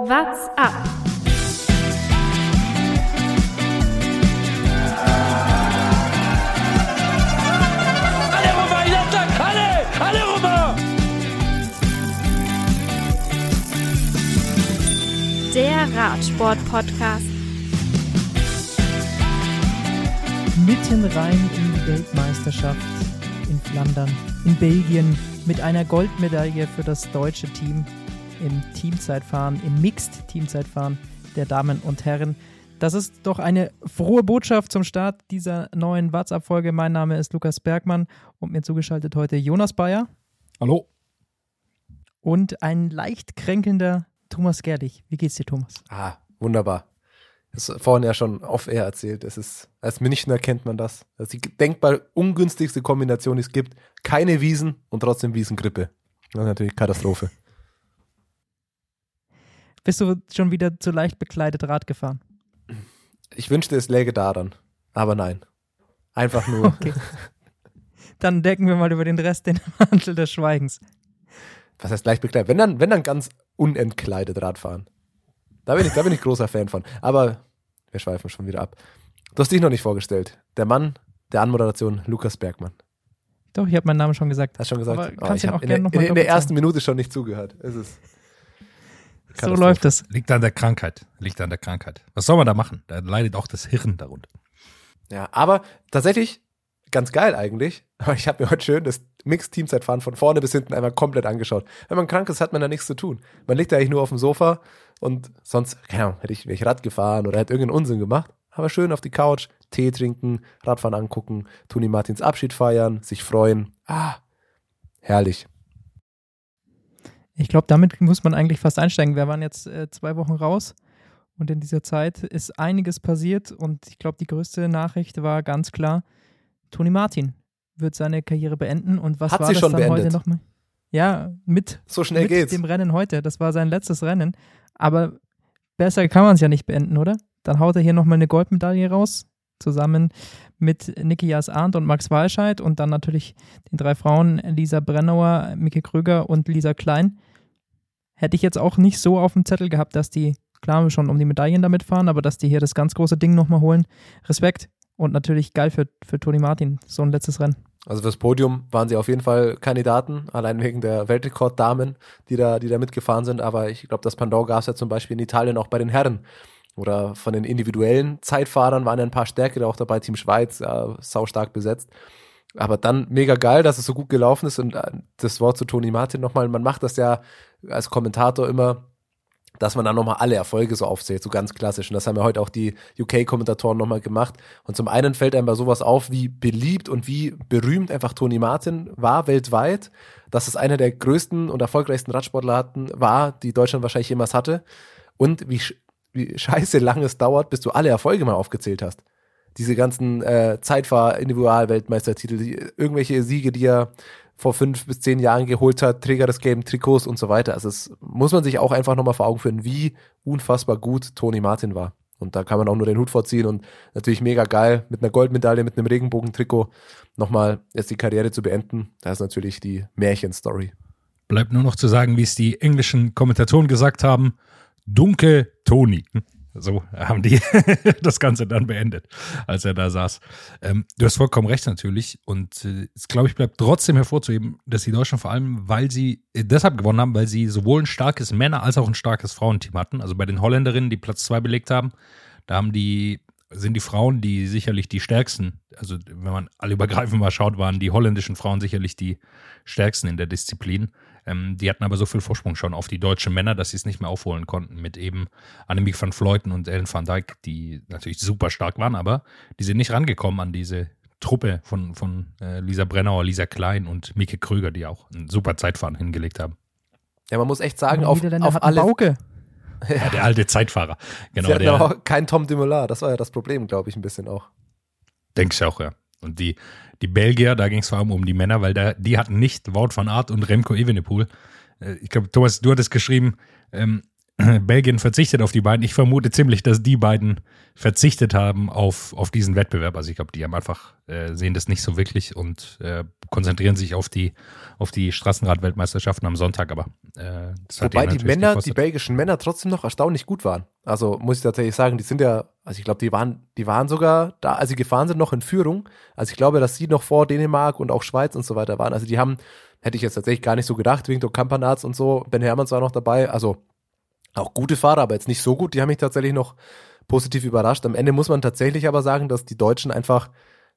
What's up? Alle rüber, Jattak, alle, alle rüber! Der Radsport-Podcast. mitten rein in die Weltmeisterschaft in Flandern, in Belgien, mit einer Goldmedaille für das deutsche Team im Teamzeitfahren, im Mixed-Teamzeitfahren der Damen und Herren. Das ist doch eine frohe Botschaft zum Start dieser neuen WhatsApp-Folge. Mein Name ist Lukas Bergmann und mir zugeschaltet heute Jonas Bayer Hallo. und ein leicht kränkelnder Thomas Gerlich. Wie geht's dir, Thomas? Ah, wunderbar. Das ist vorhin ja schon off-air erzählt. Es ist, als Münchner kennt man das. Das ist die denkbar ungünstigste Kombination, die es gibt. Keine Wiesen und trotzdem Wiesengrippe. Das ist natürlich Katastrophe. Bist du schon wieder zu leicht bekleidet Rad gefahren? Ich wünschte, es läge daran. Aber nein. Einfach nur. Okay. Dann decken wir mal über den Rest den Mantel des Schweigens. Was heißt leicht bekleidet? Wenn dann, wenn dann ganz unentkleidet Radfahren. Da bin ich, da bin ich großer Fan von. Aber wir schweifen schon wieder ab. Du hast dich noch nicht vorgestellt. Der Mann der Anmoderation, Lukas Bergmann. Doch, ich habe meinen Namen schon gesagt. Hast schon gesagt? Aber Oh, kannst ich ihn habe auch in, gerne in, in der ersten Minute schon nicht zugehört. Es ist So läuft es. Liegt an der Krankheit. Liegt an der Krankheit. Was soll man da machen? Da leidet auch das Hirn darunter. Ja, aber tatsächlich ganz geil eigentlich. Aber ich habe mir heute schön das Mixed-Teamzeitfahren von vorne bis hinten einmal komplett angeschaut. Wenn man krank ist, hat man da nichts zu tun. Man liegt da eigentlich nur auf dem Sofa und sonst, keine Ahnung, hätte ich, wäre ich Rad gefahren oder hätte irgendeinen Unsinn gemacht. Aber schön auf die Couch, Tee trinken, Radfahren angucken, Toni Martins Abschied feiern, sich freuen. Ah, herrlich. Ich glaube, damit muss man eigentlich fast einsteigen. Wir waren jetzt äh, zwei Wochen raus und in dieser Zeit ist einiges passiert und ich glaube, die größte Nachricht war ganz klar, Toni Martin wird seine Karriere beenden und was Hat war sie das schon dann heute beendet? nochmal? Ja, mit, So schnell mit geht's. dem Rennen heute. Das war sein letztes Rennen. Aber besser kann man es ja nicht beenden, oder? Dann haut er hier nochmal eine Goldmedaille raus, zusammen mit Nikias Arndt und Max Walscheid und dann natürlich den drei Frauen, Lisa Brennauer, Mike Kröger und Lisa Klein. Hätte ich jetzt auch nicht so auf dem Zettel gehabt, dass die, klar, schon um die Medaillen damit fahren, aber dass die hier das ganz große Ding nochmal holen. Respekt und natürlich geil für, für Toni Martin, so ein letztes Rennen. Also fürs Podium waren sie auf jeden Fall Kandidaten, allein wegen der Weltrekorddamen, die da, die da mitgefahren sind. Aber ich glaube, das Pendant gab es ja zum Beispiel in Italien auch bei den Herren. Oder von den individuellen Zeitfahrern waren ja ein paar stärkere auch dabei, Team Schweiz, ja, sau stark besetzt. Aber dann mega geil, dass es so gut gelaufen ist. Und äh, das Wort zu Toni Martin nochmal, man macht das ja als Kommentator immer, dass man dann nochmal alle Erfolge so aufzählt, so ganz klassisch. Und das haben ja heute auch die UK-Kommentatoren nochmal gemacht. Und zum einen fällt einem bei sowas auf, wie beliebt und wie berühmt einfach Toni Martin war weltweit, dass es einer der größten und erfolgreichsten Radsportler hatten, war, die Deutschland wahrscheinlich jemals hatte. Und wie, wie scheiße lang es dauert, bis du alle Erfolge mal aufgezählt hast. Diese ganzen äh, Zeitfahr-Individual-Weltmeistertitel, irgendwelche Siege, die er vor fünf bis zehn Jahren geholt hat, Träger des gelben Trikots und so weiter. Also es muss man sich auch einfach nochmal vor Augen führen, wie unfassbar gut Toni Martin war. Und da kann man auch nur den Hut vorziehen und natürlich mega geil mit einer Goldmedaille, mit einem Regenbogentrikot nochmal jetzt die Karriere zu beenden. Das ist natürlich die Märchenstory. Bleibt nur noch zu sagen, wie es die englischen Kommentatoren gesagt haben. Dunke Toni. So haben die das Ganze dann beendet, als er da saß. Ähm, du hast vollkommen recht natürlich. Und äh, es, glaube ich, bleibt trotzdem hervorzuheben, dass die Deutschen vor allem, weil sie äh, deshalb gewonnen haben, weil sie sowohl ein starkes Männer- als auch ein starkes Frauenteam hatten. Also bei den Holländerinnen, die Platz zwei belegt haben, da haben die, sind die Frauen, die sicherlich die stärksten, also wenn man alle übergreifend mal schaut, waren die holländischen Frauen sicherlich die stärksten in der Disziplin. Ähm, die hatten aber so viel Vorsprung schon auf die deutschen Männer, dass sie es nicht mehr aufholen konnten mit eben Annemiek van Vleuten und Ellen van Dijk, die natürlich super stark waren, aber die sind nicht rangekommen an diese Truppe von, von äh, Lisa Brennauer, Lisa Klein und Mieke Kröger, die auch ein super Zeitfahren hingelegt haben. Ja, man muss echt sagen, auf, auf alle. Bauke. Ja, der alte Zeitfahrer. Genau, Sie der, auch kein Tom Dumoulin, das war ja das Problem, glaube ich, ein bisschen auch. Denkst du auch, ja. Und die, die Belgier, da ging es vor allem um die Männer, weil da, die hatten nicht Wout van Aert und Remco Evenepoel. Äh, Ich glaube, Thomas, du hattest geschrieben, ähm, Belgien verzichtet auf die beiden. Ich vermute ziemlich, dass die beiden verzichtet haben auf, auf diesen Wettbewerb. Also ich glaube, die haben einfach, äh, sehen das nicht so wirklich und äh, konzentrieren sich auf die, auf die Straßenrad-Weltmeisterschaften am Sonntag. Aber äh, Wobei die Männer, gekostet. die belgischen Männer trotzdem noch erstaunlich gut waren. Also muss ich tatsächlich sagen, die sind ja, also ich glaube, die waren, die waren sogar da, als sie gefahren sind, noch in Führung. Also ich glaube, dass sie noch vor Dänemark und auch Schweiz und so weiter waren. Also die haben, hätte ich jetzt tatsächlich gar nicht so gedacht, wegen der Kampanats und so. Ben Hermanns war noch dabei. Also auch gute Fahrer, aber jetzt nicht so gut. Die haben mich tatsächlich noch positiv überrascht. Am Ende muss man tatsächlich aber sagen, dass die Deutschen einfach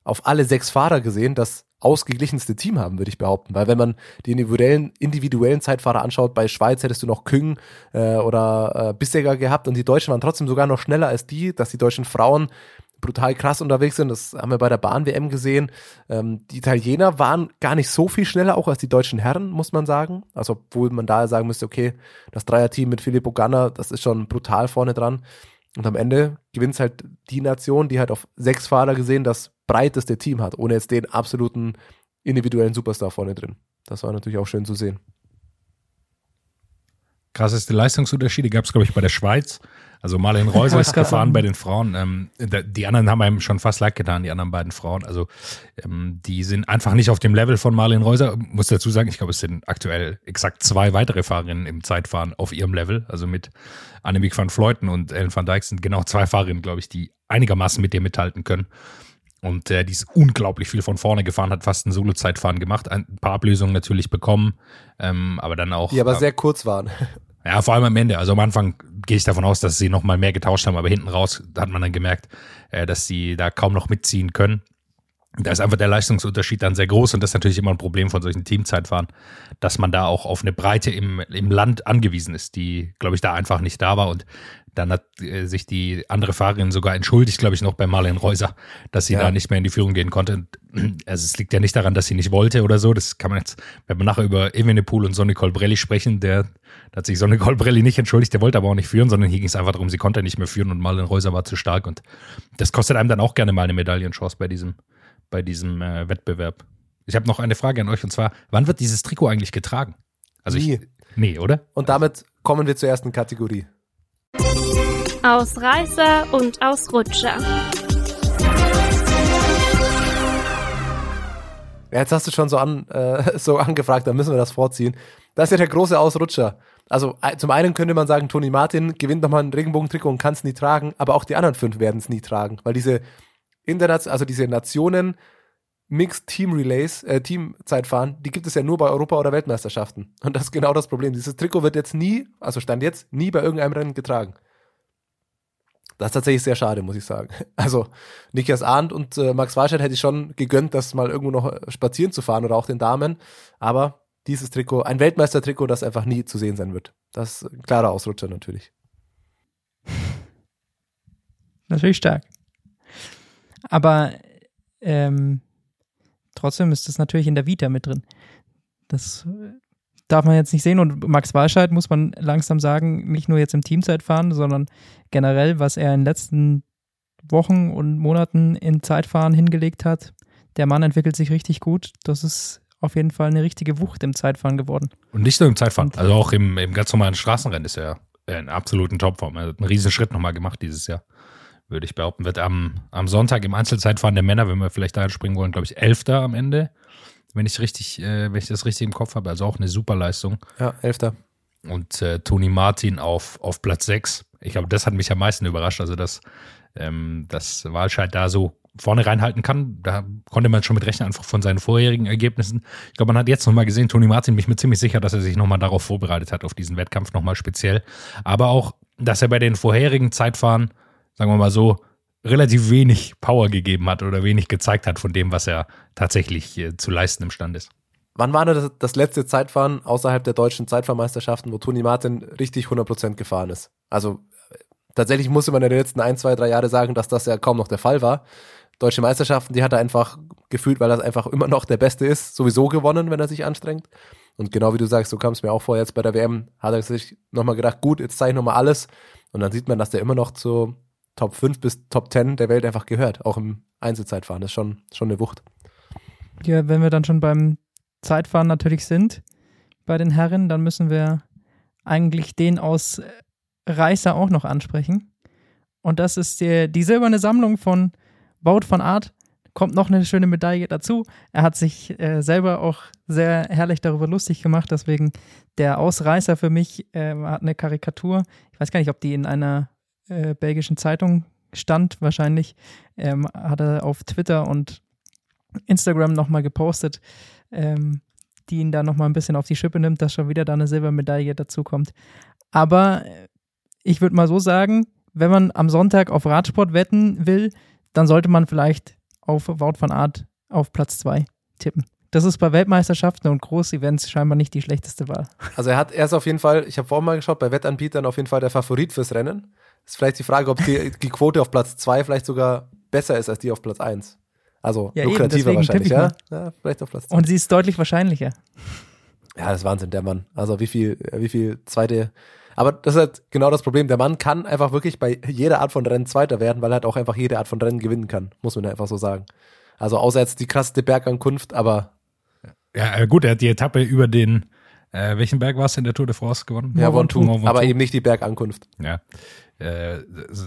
auf alle sechs Fahrer gesehen das ausgeglichenste Team haben, würde ich behaupten. Weil wenn man die individuellen, individuellen Zeitfahrer anschaut, bei Schweiz hättest du noch Küng äh, oder äh, Bissegger gehabt und die Deutschen waren trotzdem sogar noch schneller als die, dass die deutschen Frauen brutal krass unterwegs sind. Das haben wir bei der Bahn-WM gesehen. Ähm, die Italiener waren gar nicht so viel schneller, auch als die deutschen Herren, muss man sagen. Also, obwohl man da sagen müsste, okay, das Dreierteam mit Filippo Ganna, das ist schon brutal vorne dran. Und am Ende gewinnt halt die Nation, die halt auf sechs Fahrer gesehen das breiteste Team hat, ohne jetzt den absoluten individuellen Superstar vorne drin. Das war natürlich auch schön zu sehen. Krasseste Leistungsunterschiede gab es, glaube ich, bei der Schweiz. Also Marlene Reuser ist gefahren bei den Frauen. Ähm, die anderen haben einem schon fast leid getan, die anderen beiden Frauen. Also ähm, die sind einfach nicht auf dem Level von Marlene Reuser. Muss dazu sagen, ich glaube, es sind aktuell exakt zwei weitere Fahrerinnen im Zeitfahren auf ihrem Level. Also mit Annemiek van Fleuten und Ellen van Dijk sind genau zwei Fahrerinnen, glaube ich, die einigermaßen mit dir mithalten können. Und äh, die ist unglaublich viel von vorne gefahren, hat fast ein Solo-Zeitfahren gemacht, ein paar Ablösungen natürlich bekommen, ähm, aber dann auch. Die aber äh, sehr kurz waren. Ja, vor allem am Ende. Also am Anfang gehe ich davon aus, dass sie noch mal mehr getauscht haben, aber hinten raus hat man dann gemerkt, äh, dass sie da kaum noch mitziehen können. Da ist einfach der Leistungsunterschied dann sehr groß und das ist natürlich immer ein Problem von solchen Teamzeitfahren, dass man da auch auf eine Breite im, im Land angewiesen ist, die, glaube ich, da einfach nicht da war. Und dann hat äh, sich die andere Fahrerin sogar entschuldigt, glaube ich, noch bei Marlene Reuser, dass sie ja. da nicht mehr in die Führung gehen konnte. Also es liegt ja nicht daran, dass sie nicht wollte oder so. Das kann man jetzt, wenn wir nachher über Evenepoel und Sonny Colbrelli sprechen, der hat sich Sonny Colbrelli nicht entschuldigt, der wollte aber auch nicht führen, sondern hier ging es einfach darum, sie konnte nicht mehr führen und Marlene Reuser war zu stark. Und das kostet einem dann auch gerne mal eine Medaillenchance bei diesem, bei diesem äh, Wettbewerb. Ich habe noch eine Frage an euch und zwar, wann wird dieses Trikot eigentlich getragen? Also Nie. Ich, nee, oder? Und damit kommen wir zur ersten Kategorie. Ausreißer und Ausrutscher. Ja, jetzt hast du schon so, an, äh, so angefragt, dann müssen wir das vorziehen. Das ist ja der große Ausrutscher. Also zum einen könnte man sagen, Toni Martin gewinnt nochmal ein Regenbogentrikot und kann es nie tragen, aber auch die anderen fünf werden es nie tragen, weil diese Internet, also diese Nationen Mixed Team Relays, äh, Teamzeitfahren, die gibt es ja nur bei Europa- oder Weltmeisterschaften. Und das ist genau das Problem. Dieses Trikot wird jetzt nie, also stand jetzt, nie bei irgendeinem Rennen getragen. Das ist tatsächlich sehr schade, muss ich sagen. Also Nikias Arndt und äh, Max Walscheid hätte ich schon gegönnt, das mal irgendwo noch spazieren zu fahren oder auch den Damen. Aber dieses Trikot, ein Weltmeistertrikot, das einfach nie zu sehen sein wird. Das ist ein klarer Ausrutscher natürlich. Natürlich stark. Aber ähm, trotzdem ist das natürlich in der Vita mit drin. Das darf man jetzt nicht sehen. Und Max Walscheid muss man langsam sagen, nicht nur jetzt im Teamzeitfahren, sondern generell, was er in den letzten Wochen und Monaten in Zeitfahren hingelegt hat. Der Mann entwickelt sich richtig gut. Das ist auf jeden Fall eine richtige Wucht im Zeitfahren geworden. Und nicht nur im Zeitfahren, also auch im, im ganz normalen Straßenrennen ist er in absoluten Topform. Er hat einen riesen Schritt nochmal gemacht dieses Jahr, würde ich behaupten. Wird am, am Sonntag im Einzelzeitfahren der Männer, wenn wir vielleicht da springen wollen, glaube ich, Elfter am Ende wenn ich richtig, äh, wenn ich das richtig im Kopf habe. Also auch eine super Leistung. Ja, Elfter. Und äh, Toni Martin auf, auf Platz 6. Ich glaube, das hat mich am meisten überrascht. Also, dass, ähm, dass Walscheid da so vorne reinhalten kann. Da konnte man schon mit rechnen, einfach von seinen vorherigen Ergebnissen. Ich glaube, man hat jetzt nochmal gesehen, Toni Martin, bin ich mir ziemlich sicher, dass er sich nochmal darauf vorbereitet hat, auf diesen Wettkampf nochmal speziell. Aber auch, dass er bei den vorherigen Zeitfahren, sagen wir mal so, relativ wenig Power gegeben hat oder wenig gezeigt hat von dem, was er tatsächlich äh, zu leisten imstande ist. Wann war das, das letzte Zeitfahren außerhalb der deutschen Zeitfahrmeisterschaften, wo Toni Martin richtig 100% gefahren ist? Also tatsächlich musste man in den letzten ein, zwei, drei Jahre sagen, dass das ja kaum noch der Fall war. Deutsche Meisterschaften, die hat er einfach gefühlt, weil er einfach immer noch der Beste ist, sowieso gewonnen, wenn er sich anstrengt. Und genau wie du sagst, so kam es mir auch vor, jetzt bei der WM hat er sich nochmal gedacht, gut, jetzt zeige ich nochmal alles. Und dann sieht man, dass der immer noch zu Top 5 bis Top 10 der Welt einfach gehört, auch im Einzelzeitfahren. Das ist schon, schon eine Wucht. Ja, wenn wir dann schon beim Zeitfahren natürlich sind, bei den Herren, dann müssen wir eigentlich den aus Reißer auch noch ansprechen. Und das ist die, die silberne Sammlung von Wout von Art. Kommt noch eine schöne Medaille dazu. Er hat sich äh, selber auch sehr herrlich darüber lustig gemacht. Deswegen der Ausreißer für mich äh, hat eine Karikatur. Ich weiß gar nicht, ob die in einer äh, belgischen Zeitung stand. Wahrscheinlich ähm, hat er auf Twitter und Instagram nochmal gepostet, ähm, die ihn da nochmal ein bisschen auf die Schippe nimmt, dass schon wieder da eine Silbermedaille dazukommt. Aber äh, ich würde mal so sagen, wenn man am Sonntag auf Radsport wetten will, dann sollte man vielleicht auf Wout van Art auf Platz 2 tippen. Das ist bei Weltmeisterschaften und Großevents scheinbar nicht die schlechteste Wahl. Also er hat, er ist auf jeden Fall, ich habe vorhin mal geschaut, bei Wettanbietern auf jeden Fall der Favorit fürs Rennen. Ist vielleicht die Frage, ob die, die Quote auf Platz 2 vielleicht sogar besser ist als die auf Platz 1. Also Ja, lukrativer wahrscheinlich, ja? ja? Vielleicht auf Platz 2. Und sie ist deutlich wahrscheinlicher. Ja, das ist Wahnsinn, der Mann. Also wie viel, wie viel zweite. Aber das ist halt genau das Problem. Der Mann kann einfach wirklich bei jeder Art von Rennen Zweiter werden, weil er halt auch einfach jede Art von Rennen gewinnen kann. Muss man einfach so sagen. Also außer jetzt die krasseste Bergankunft, aber Ja, äh, gut, er hat die Etappe über den, äh, welchen Berg war es in der Tour de France gewonnen? ja. Two, aber eben nicht die Bergankunft. Ja. Äh,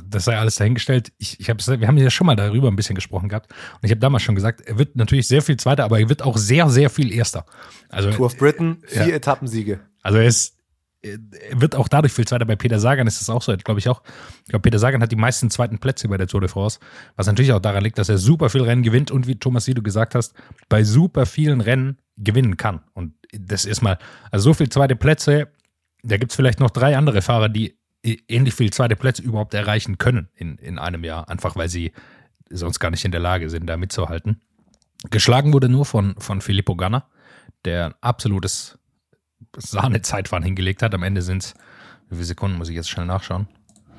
das sei alles dahingestellt. Ich, ich hab's, wir haben ja schon mal darüber ein bisschen gesprochen gehabt. Und ich habe damals schon gesagt, er wird natürlich sehr viel Zweiter, aber er wird auch sehr, sehr viel Erster. Also, Tour of Britain, vier Ja. Etappensiege. also er ist, er wird auch dadurch viel Zweiter. Bei Peter Sagan ist es auch so, glaube ich auch. Ich glaube, Peter Sagan hat die meisten zweiten Plätze bei der Tour de France, was natürlich auch daran liegt, dass er super viel Rennen gewinnt und wie Thomas, wie du gesagt hast, bei super vielen Rennen gewinnen kann. Und das ist mal, also so viel zweite Plätze, da gibt es vielleicht noch drei andere Fahrer, die ähnlich viel zweite Plätze überhaupt erreichen können in, in einem Jahr, einfach weil sie sonst gar nicht in der Lage sind, da mitzuhalten. Geschlagen wurde nur von, von Filippo Ganna, der ein absolutes Sahne-Zeitfahren hingelegt hat. Am Ende sind es, wie viele Sekunden muss ich jetzt schnell nachschauen?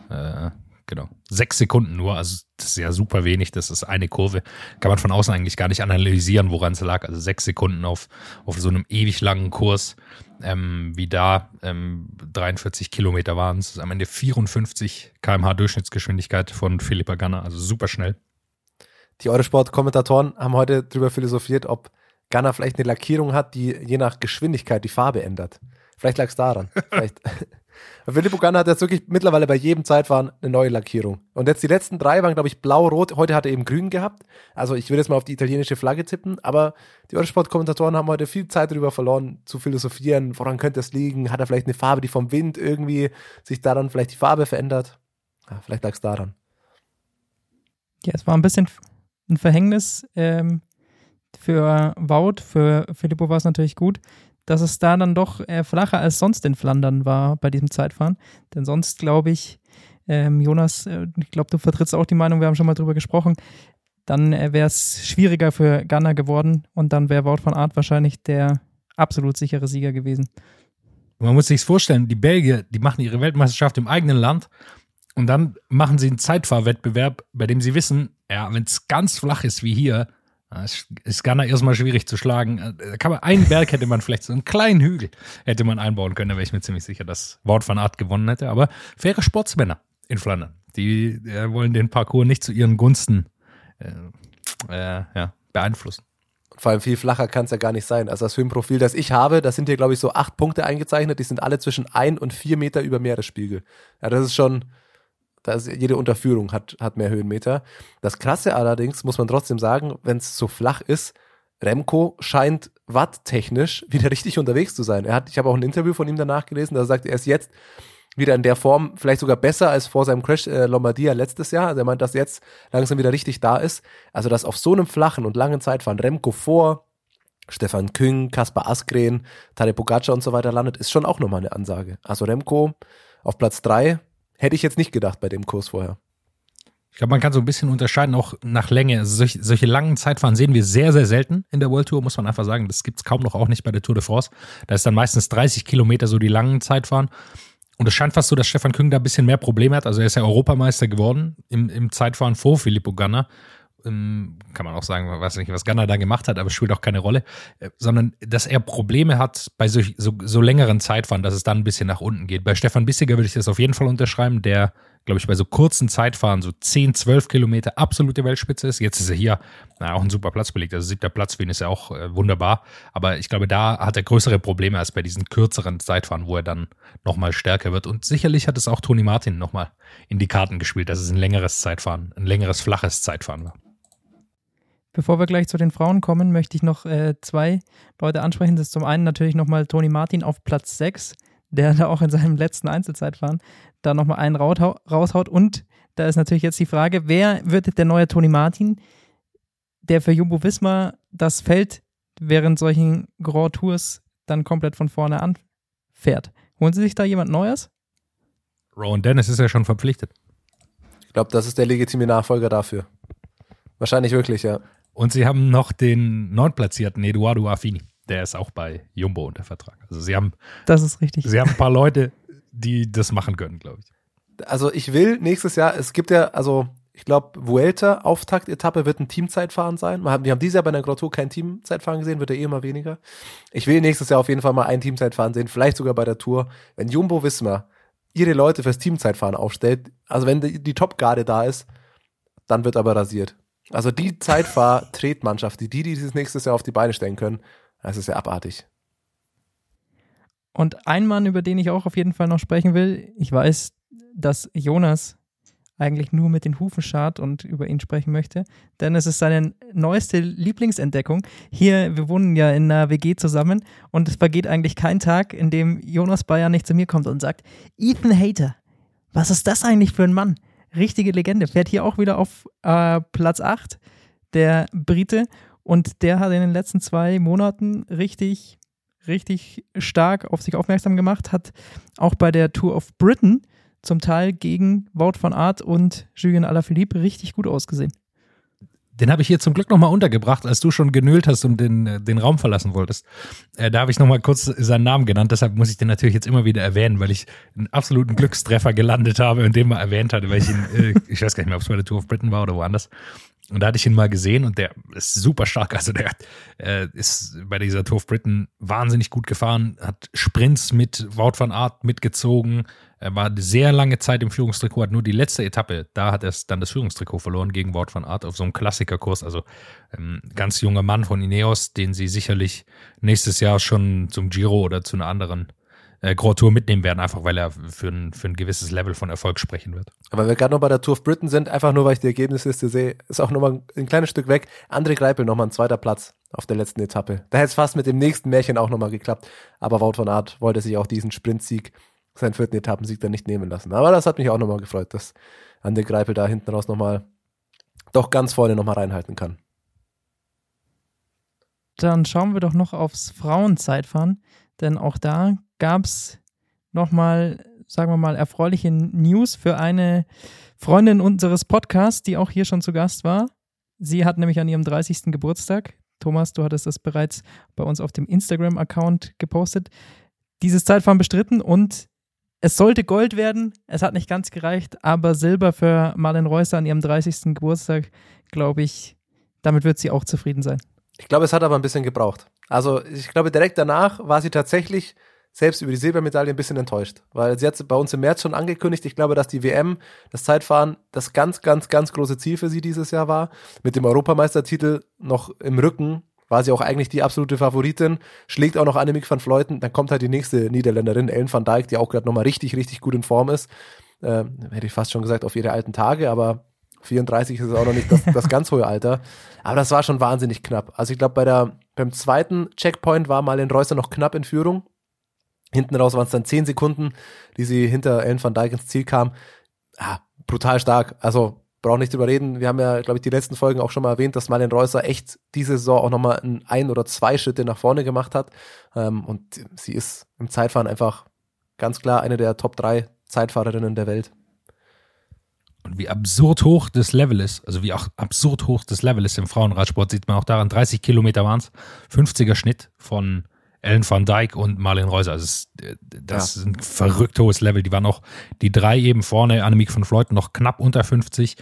Äh, genau. Sechs Sekunden nur, also das ist ja super wenig, das ist eine Kurve. Kann man von außen eigentlich gar nicht analysieren, woran es lag. Also sechs Sekunden auf, auf so einem ewig langen Kurs, ähm, wie da, ähm, 43 Kilometer waren es. Am Ende 54 kmh Durchschnittsgeschwindigkeit von Philippa Ganna, also super schnell. Die Eurosport-Kommentatoren haben heute drüber philosophiert, ob Ghana vielleicht eine Lackierung hat, die je nach Geschwindigkeit die Farbe ändert. Vielleicht lag es daran. Vielleicht. Filippo Ganna hat jetzt wirklich mittlerweile bei jedem Zeitfahren eine neue Lackierung. Und jetzt die letzten drei waren, glaube ich, blau-rot. Heute hat er eben grün gehabt. Also ich würde jetzt mal auf die italienische Flagge tippen, aber die Eurosport-Kommentatoren haben heute viel Zeit darüber verloren, zu philosophieren, woran könnte es liegen? Hat er vielleicht eine Farbe, die vom Wind irgendwie sich daran vielleicht die Farbe verändert? Ja, vielleicht lag es daran. Ja, es war ein bisschen ein Verhängnis ähm, für Wout. Für Filippo war es natürlich gut, dass es da dann doch äh, flacher als sonst in Flandern war bei diesem Zeitfahren. Denn sonst glaube ich, ähm, Jonas, äh, ich glaube, du vertrittst auch die Meinung, wir haben schon mal drüber gesprochen, dann äh, wäre es schwieriger für Ghana geworden und dann wäre Wout von Art wahrscheinlich der absolut sichere Sieger gewesen. Man muss sich's vorstellen, die Belgier, die machen ihre Weltmeisterschaft im eigenen Land und dann machen sie einen Zeitfahrwettbewerb, bei dem sie wissen, ja, wenn es ganz flach ist wie hier, ist, ist Ghana erstmal schwierig zu schlagen. Da kann man, einen Berg hätte man vielleicht, so einen kleinen Hügel hätte man einbauen können, da wäre ich mir ziemlich sicher, dass Wout van Aert gewonnen hätte. Aber faire Sportsmänner in Flandern, die äh, wollen den Parcours nicht zu ihren Gunsten äh, äh, ja, beeinflussen. Vor allem viel flacher kann es ja gar nicht sein. Also das Filmprofil, das ich habe, da sind hier, glaube ich, so acht Punkte eingezeichnet. Die sind alle zwischen ein und vier Meter über Meeresspiegel. Ja, das ist schon, da ist jede Unterführung hat, hat mehr Höhenmeter. Das Krasse allerdings, muss man trotzdem sagen, wenn es so flach ist, Remco scheint watttechnisch wieder richtig unterwegs zu sein. Er hat, ich habe auch ein Interview von ihm danach gelesen, da sagt, er ist jetzt wieder in der Form, vielleicht sogar besser als vor seinem Crash äh, Lombardia letztes Jahr. Also er meint, dass jetzt langsam wieder richtig da ist. Also dass auf so einem flachen und langen Zeitfahren Remco vor Stefan Küng, Kaspar Askren, Tadej Pogacar und so weiter landet, ist schon auch nochmal eine Ansage. Also Remco auf Platz drei hätte ich jetzt nicht gedacht bei dem Kurs vorher. Ich glaube, man kann so ein bisschen unterscheiden, auch nach Länge. Also solche, solche langen Zeitfahren sehen wir sehr, sehr selten in der World Tour, muss man einfach sagen. Das gibt es kaum noch, auch nicht bei der Tour de France. Da ist dann meistens 30 Kilometer so die langen Zeitfahren. Und es scheint fast so, dass Stefan Küng da ein bisschen mehr Probleme hat. Also er ist ja Europameister geworden im, im Zeitfahren vor Filippo Ganna. Ähm, kann man auch sagen, weiß nicht, was Ganna da gemacht hat, aber spielt auch keine Rolle. Äh, sondern, dass er Probleme hat bei solch, so, so längeren Zeitfahren, dass es dann ein bisschen nach unten geht. Bei Stefan Bissiger würde ich das auf jeden Fall unterschreiben. Der glaube ich, bei so kurzen Zeitfahren so 10, 12 Kilometer absolute Weltspitze ist. Jetzt ist er hier na, auch ein super Platz belegt. Also siebter Platz für ihn ist ja auch äh, wunderbar. Aber ich glaube, da hat er größere Probleme als bei diesen kürzeren Zeitfahren, wo er dann nochmal stärker wird. Und sicherlich hat es auch Toni Martin nochmal in die Karten gespielt, dass es ein längeres Zeitfahren, ein längeres, flaches Zeitfahren war. Bevor wir gleich zu den Frauen kommen, möchte ich noch äh, zwei Leute ansprechen. Das ist zum einen natürlich nochmal Toni Martin auf Platz 6, der da auch in seinem letzten Einzelzeitfahren da nochmal einen raushaut. Und da ist natürlich jetzt die Frage, wer wird der neue Toni Martin, der für Jumbo Wismar das Feld während solchen Grand Tours dann komplett von vorne anfährt? Holen Sie sich da jemand Neues? Rowan Dennis ist ja schon verpflichtet. Ich glaube, das ist der legitime Nachfolger dafür. Wahrscheinlich wirklich, ja. Und sie haben noch den neunplatzierten Eduardo Affini. Der ist auch bei Jumbo unter Vertrag. Also sie haben. Das ist richtig. Sie haben ein paar Leute, die das machen können, glaube ich. Also ich will nächstes Jahr, es gibt ja, also ich glaube, Vuelta, Auftaktetappe wird ein Teamzeitfahren sein. Wir haben dieses Jahr bei der Grotto kein Teamzeitfahren gesehen, wird ja eh immer weniger. Ich will nächstes Jahr auf jeden Fall mal ein Teamzeitfahren sehen, vielleicht sogar bei der Tour. Wenn Jumbo Wismar ihre Leute fürs Teamzeitfahren aufstellt, also wenn die, die Top-Garde da ist, dann wird aber rasiert. Also die Zeitfahr-Tretmannschaft, die, die dieses nächstes Jahr auf die Beine stellen können, das ist ja abartig. Und ein Mann, über den ich auch auf jeden Fall noch sprechen will, ich weiß, dass Jonas eigentlich nur mit den Hufen schart und über ihn sprechen möchte, denn es ist seine neueste Lieblingsentdeckung. Hier, wir wohnen ja in einer WG zusammen und es vergeht eigentlich kein Tag, in dem Jonas Bayer nicht zu mir kommt und sagt, Ethan Hater, was ist das eigentlich für ein Mann? Richtige Legende. Fährt hier auch wieder auf äh, Platz 8, der Brite. Und der hat in den letzten zwei Monaten richtig, richtig stark auf sich aufmerksam gemacht. Hat auch bei der Tour of Britain zum Teil gegen Wout van Aert und Julien Alaphilippe richtig gut ausgesehen. Den habe ich hier zum Glück nochmal untergebracht, als du schon genölt hast und den, äh, den Raum verlassen wolltest. Äh, da habe ich nochmal kurz seinen Namen genannt, deshalb muss ich den natürlich jetzt immer wieder erwähnen, weil ich einen absoluten Glückstreffer gelandet habe und den mal erwähnt hatte, weil ich ihn, äh, ich weiß gar nicht mehr, ob es bei der Tour of Britain war oder woanders. Und da hatte ich ihn mal gesehen und der ist super stark. Also der äh, ist bei dieser Tour of Britain wahnsinnig gut gefahren, hat Sprints mit Wout van Aert mitgezogen, er war sehr lange Zeit im Führungstrikot, hat nur die letzte Etappe, da hat er dann das Führungstrikot verloren gegen Wort von Art auf so einem Klassikerkurs. Also ähm, ganz junger Mann von Ineos, den sie sicherlich nächstes Jahr schon zum Giro oder zu einer anderen äh, Grand Tour mitnehmen werden, einfach weil er für ein, für ein gewisses Level von Erfolg sprechen wird. Aber wir gerade noch bei der Tour of Britain sind, einfach nur, weil ich die Ergebnisliste sehe, ist auch nochmal ein kleines Stück weg. André Greipel nochmal ein zweiter Platz auf der letzten Etappe. Da hätte es fast mit dem nächsten Märchen auch nochmal geklappt. Aber Wout von Art wollte sich auch diesen Sprintsieg seinen vierten Etappensieg dann nicht nehmen lassen. Aber das hat mich auch nochmal gefreut, dass Ande Greipel da hinten raus nochmal doch ganz vorne nochmal reinhalten kann. Dann schauen wir doch noch aufs Frauenzeitfahren, denn auch da gab es nochmal, sagen wir mal, erfreuliche News für eine Freundin unseres Podcasts, die auch hier schon zu Gast war. Sie hat nämlich an ihrem 30. Geburtstag, Thomas, du hattest das bereits bei uns auf dem Instagram-Account gepostet, dieses Zeitfahren bestritten und es sollte Gold werden, es hat nicht ganz gereicht, aber Silber für Marlen Reusser an ihrem 30. Geburtstag, glaube ich, damit wird sie auch zufrieden sein. Ich glaube, es hat aber ein bisschen gebraucht. Also ich glaube, direkt danach war sie tatsächlich selbst über die Silbermedaille ein bisschen enttäuscht, weil sie hat bei uns im März schon angekündigt, ich glaube, dass die WM, das Zeitfahren, das ganz, ganz, ganz große Ziel für sie dieses Jahr war. Mit dem Europameistertitel noch im Rücken war sie auch eigentlich die absolute Favoritin, schlägt auch noch Annemiek van Fleuten, dann kommt halt die nächste Niederländerin, Ellen van Dijk, die auch gerade nochmal richtig, richtig gut in Form ist. Äh, hätte ich fast schon gesagt, auf ihre alten Tage, aber 34 ist auch noch nicht das, das ganz hohe Alter. Aber das war schon wahnsinnig knapp. Also ich glaube, bei der, beim zweiten Checkpoint war Marlen Reusser noch knapp in Führung. Hinten raus waren es dann 10 Sekunden, die sie hinter Ellen van Dijk ins Ziel kam. Ah, brutal stark. Also brauchen nicht drüber reden. Wir haben ja, glaube ich, die letzten Folgen auch schon mal erwähnt, dass Marlen Reusser echt diese Saison auch nochmal ein, ein oder zwei Schritte nach vorne gemacht hat. Ähm, und sie ist im Zeitfahren einfach ganz klar eine der Top 3 Zeitfahrerinnen der Welt. Und wie absurd hoch das Level ist, also wie auch absurd hoch das Level ist im Frauenradsport, sieht man auch daran, 30 Kilometer waren es, 50er Schnitt von Ellen van Dijk und Marlene Reuser. Also äh, das ja. ist ein verrückt hohes Level. Die waren auch die drei eben vorne, Annemiek von Fleuten noch knapp unter 50.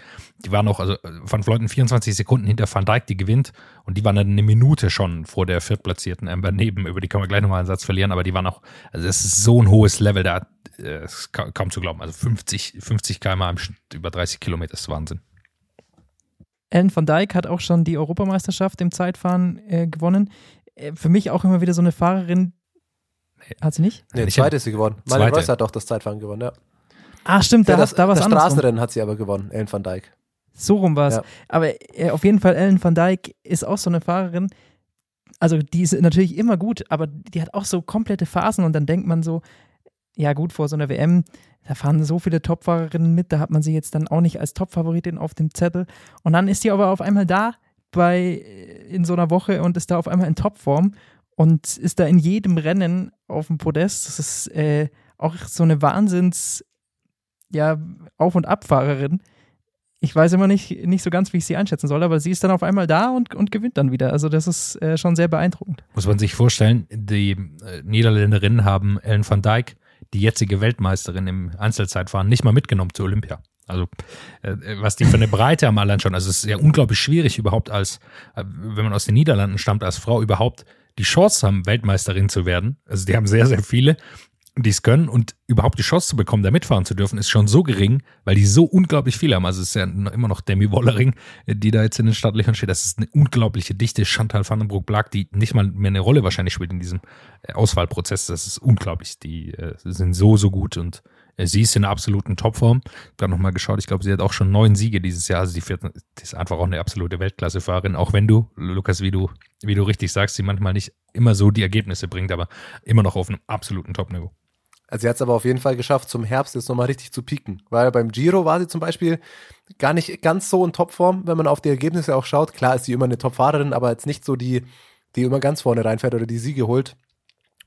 Die waren auch, also van Fleuten 24 Sekunden hinter van Dijk, die gewinnt. Und die waren dann eine Minute schon vor der viertplatzierten Amber Neben. Über die kann man gleich nochmal einen Satz verlieren. Aber die waren auch, also es ist so ein hohes Level, da äh, ist kaum zu glauben. Also 50, 50 km im Schnitt über 30 Kilometer ist Wahnsinn. Ellen van Dijk hat auch schon die Europameisterschaft im Zeitfahren äh, gewonnen. Äh, für mich auch immer wieder so eine Fahrerin. Hat sie nicht? Nee, zweite ist sie gewonnen. Marlene Reus hat auch das Zeitfahren gewonnen, ja. Ah, stimmt, da, ja, das, da war es Das Straßenrennen hat sie aber gewonnen, Ellen van Dijk. So rum war es. Ja. Aber äh, auf jeden Fall, Ellen van Dijk ist auch so eine Fahrerin. Also, die ist natürlich immer gut, aber die hat auch so komplette Phasen und dann denkt man so, ja, gut, vor so einer WM da fahren so viele Topfahrerinnen mit, da hat man sie jetzt dann auch nicht als Topfavoritin auf dem Zettel. Und dann ist sie aber auf einmal da bei äh, in so einer Woche und ist da auf einmal in Topform und ist da in jedem Rennen auf dem Podest. Das ist äh, auch so eine Wahnsinns ja, Auf- und Abfahrerin. Ich weiß immer nicht, nicht so ganz, wie ich sie einschätzen soll, aber sie ist dann auf einmal da und, und gewinnt dann wieder. Also das ist äh, schon sehr beeindruckend. Muss man sich vorstellen, die äh, Niederländerinnen haben Ellen van Dijk die jetzige Weltmeisterin im Einzelzeitfahren nicht mal mitgenommen zu Olympia. Also äh, was die für eine Breite am allein schon, also es ist ja unglaublich schwierig überhaupt als, äh, wenn man aus den Niederlanden stammt, als Frau überhaupt die Chance haben, Weltmeisterin zu werden. Also die haben sehr, sehr viele die es können und überhaupt die Chance zu bekommen, da mitfahren zu dürfen, ist schon so gering, weil die so unglaublich viele haben. Also es ist ja immer noch Demi Wollering, die da jetzt in den Startlöchern steht. Das ist eine unglaubliche Dichte. Chantal vandenbroek Blag, die nicht mal mehr eine Rolle wahrscheinlich spielt in diesem äh, Auswahlprozess. Das ist unglaublich. Die äh, sind so, so gut und äh, sie ist in einer absoluten Topform. Ich habe nochmal geschaut, ich glaube, sie hat auch schon neun Siege dieses Jahr. Also die, vierte, die ist einfach auch eine absolute Weltklassefahrerin. Auch wenn du, Lukas, wie du, wie du richtig sagst, sie manchmal nicht immer so die Ergebnisse bringt, aber immer noch auf einem absoluten Top-Niveau. Also sie hat es aber auf jeden Fall geschafft, zum Herbst jetzt nochmal richtig zu pieken. Weil beim Giro war sie zum Beispiel gar nicht ganz so in Topform, wenn man auf die Ergebnisse auch schaut. Klar ist sie immer eine Topfahrerin, aber jetzt nicht so die, die immer ganz vorne reinfährt oder die Siege holt.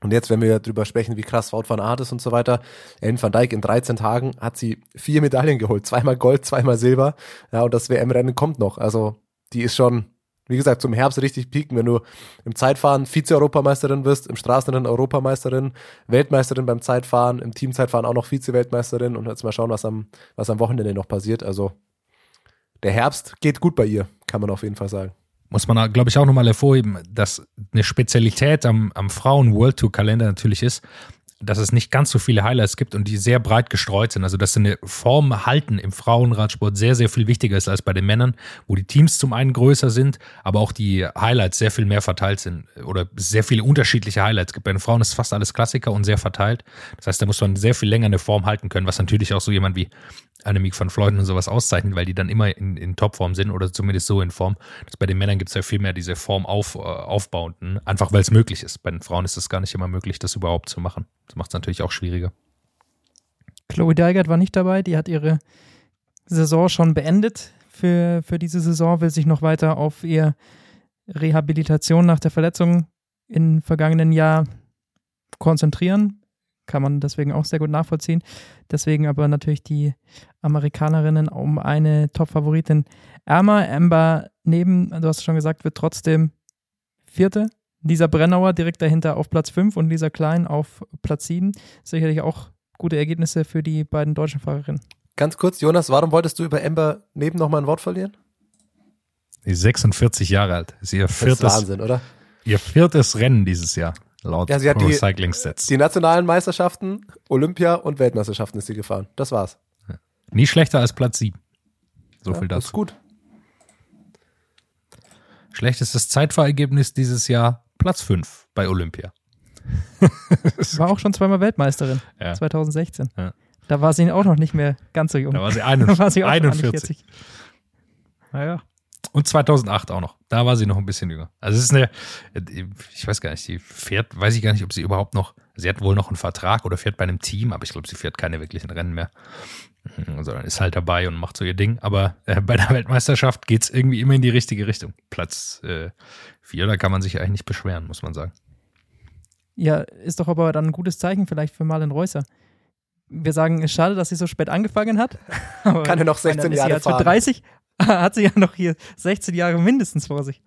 Und jetzt, wenn wir darüber sprechen, wie krass Wout van Aert ist und so weiter, Ellen van Dijk in 13 Tagen hat sie vier Medaillen geholt. Zweimal Gold, zweimal Silber. Ja, und das WM-Rennen kommt noch. Also, die ist schon, wie gesagt, zum Herbst richtig pieken, wenn du im Zeitfahren Vize-Europameisterin wirst, im Straßenrennen Europameisterin, Weltmeisterin beim Zeitfahren, im Teamzeitfahren auch noch Vize-Weltmeisterin und jetzt mal schauen, was am, was am Wochenende noch passiert. Also der Herbst geht gut bei ihr, kann man auf jeden Fall sagen. Muss man, glaube ich, auch nochmal hervorheben, dass eine Spezialität am, am Frauen-World Tour-Kalender natürlich ist, dass es nicht ganz so viele Highlights gibt und die sehr breit gestreut sind. Also dass eine Form halten im Frauenradsport sehr, sehr viel wichtiger ist als bei den Männern, wo die Teams zum einen größer sind, aber auch die Highlights sehr viel mehr verteilt sind oder sehr viele unterschiedliche Highlights gibt. Bei den Frauen ist fast alles Klassiker und sehr verteilt. Das heißt, da muss man sehr viel länger eine Form halten können, was natürlich auch so jemand wie Annemiek van Fleuten und sowas auszeichnet, weil die dann immer in, in Topform sind oder zumindest so in Form. Das bei den Männern gibt es ja viel mehr diese Form auf, äh, aufbauenden, einfach weil es möglich ist. Bei den Frauen ist es gar nicht immer möglich, das überhaupt zu machen. Das macht es natürlich auch schwieriger. Chloe Deigert war nicht dabei, die hat ihre Saison schon beendet für, für diese Saison, will sich noch weiter auf ihr Rehabilitation nach der Verletzung im vergangenen Jahr konzentrieren kann man deswegen auch sehr gut nachvollziehen. Deswegen aber natürlich die Amerikanerinnen um eine Top-Favoritin ärmer. Amber neben, du hast schon gesagt, wird trotzdem Vierte. Lisa Brennauer direkt dahinter auf Platz 5 und Lisa Klein auf Platz 7. Sicherlich auch gute Ergebnisse für die beiden deutschen Fahrerinnen. Ganz kurz, Jonas, warum wolltest du über Amber neben nochmal ein Wort verlieren? Die ist 46 Jahre alt. Ist ihr viertes, das ist Wahnsinn, oder? Ihr viertes Rennen dieses Jahr laut ja, sie hat die, Cycling Stats. Die nationalen Meisterschaften, Olympia und Weltmeisterschaften ist sie gefahren. Das war's. Ja. Nie schlechter als Platz 7. So ja, viel dazu. Das ist gut. Schlechtestes Zeitfahrergebnis dieses Jahr Platz 5 bei Olympia. war auch schon zweimal Weltmeisterin. Ja. 2016. Ja. Da war sie auch noch nicht mehr ganz so jung. Da war sie 41. war sie 41. Naja. Und 2008 auch noch. Da war sie noch ein bisschen jünger. Also es ist eine, ich weiß gar nicht, sie fährt, weiß ich gar nicht, ob sie überhaupt noch, sie hat wohl noch einen Vertrag oder fährt bei einem Team, aber ich glaube, sie fährt keine wirklichen Rennen mehr. Mhm, sondern ist halt dabei und macht so ihr Ding. Aber äh, bei der Weltmeisterschaft geht es irgendwie immer in die richtige Richtung. Platz 4, äh, da kann man sich eigentlich nicht beschweren, muss man sagen. Ja, ist doch aber dann ein gutes Zeichen vielleicht für Marlen Reusser. Wir sagen, es ist schade, dass sie so spät angefangen hat. kann er noch 16 Jahre fahren. 30, hat sie ja noch hier 16 Jahre mindestens vor sich.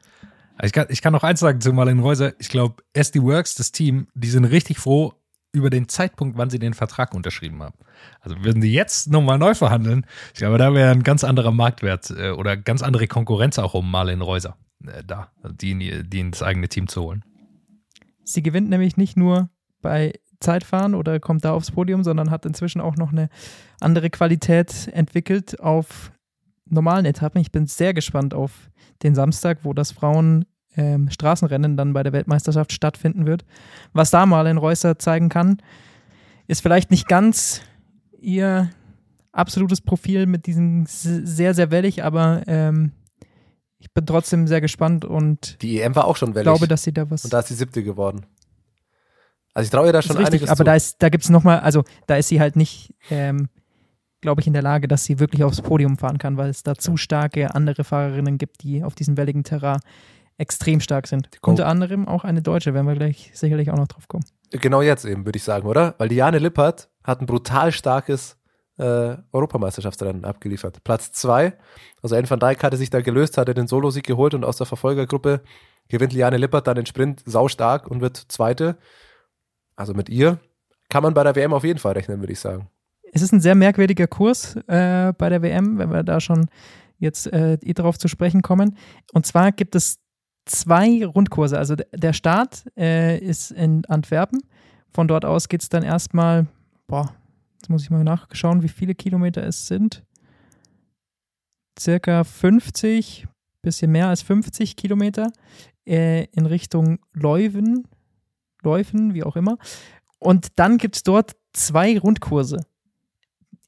Ich kann, ich kann noch eins sagen zu Marlene Reuser. Ich glaube, SD Works, das Team, die sind richtig froh über den Zeitpunkt, wann sie den Vertrag unterschrieben haben. Also würden die jetzt nochmal neu verhandeln, ich glaube, da wäre ein ganz anderer Marktwert äh, oder ganz andere Konkurrenz auch um Marlene Reuser äh, da, die, die ins eigene Team zu holen. Sie gewinnt nämlich nicht nur bei Zeitfahren oder kommt da aufs Podium, sondern hat inzwischen auch noch eine andere Qualität entwickelt auf normalen Etappen. Ich bin sehr gespannt auf den Samstag, wo das Frauen ähm, Straßenrennen dann bei der Weltmeisterschaft stattfinden wird. Was da Marlene Reusser zeigen kann, ist vielleicht nicht ganz ihr absolutes Profil mit diesem sehr, sehr wellig, aber ähm, ich bin trotzdem sehr gespannt und Die EM war auch schon wellig. glaube, dass sie da was. und da ist sie siebte geworden. Also ich traue ihr da schon richtig, einiges aber zu. da ist, da gibt es nochmal, also da ist sie halt nicht, ähm, glaube ich, in der Lage, dass sie wirklich aufs Podium fahren kann, weil es da zu starke andere Fahrerinnen gibt, die auf diesem welligen Terrain extrem stark sind. Unter anderem auch eine Deutsche, werden wir gleich sicherlich auch noch drauf kommen. Genau jetzt eben, würde ich sagen, oder? Weil Diane Lippert hat ein brutal starkes äh, Europameisterschaftsrennen abgeliefert. Platz zwei, also Ellen van Dijk hatte sich da gelöst, hatte den Solosieg geholt und aus der Verfolgergruppe gewinnt Liane Lippert dann den Sprint saustark und wird Zweite. Also mit ihr kann man bei der WM auf jeden Fall rechnen, würde ich sagen. Es ist ein sehr merkwürdiger Kurs äh, bei der WM, wenn wir da schon jetzt äh, eh drauf zu sprechen kommen. Und zwar gibt es zwei Rundkurse. Also der Start äh, ist in Antwerpen. Von dort aus geht es dann erstmal, boah, jetzt muss ich mal nachschauen, wie viele Kilometer es sind. Circa 50, bisschen mehr als 50 Kilometer äh, in Richtung Leuven, Leuven, wie auch immer. Und dann gibt es dort zwei Rundkurse.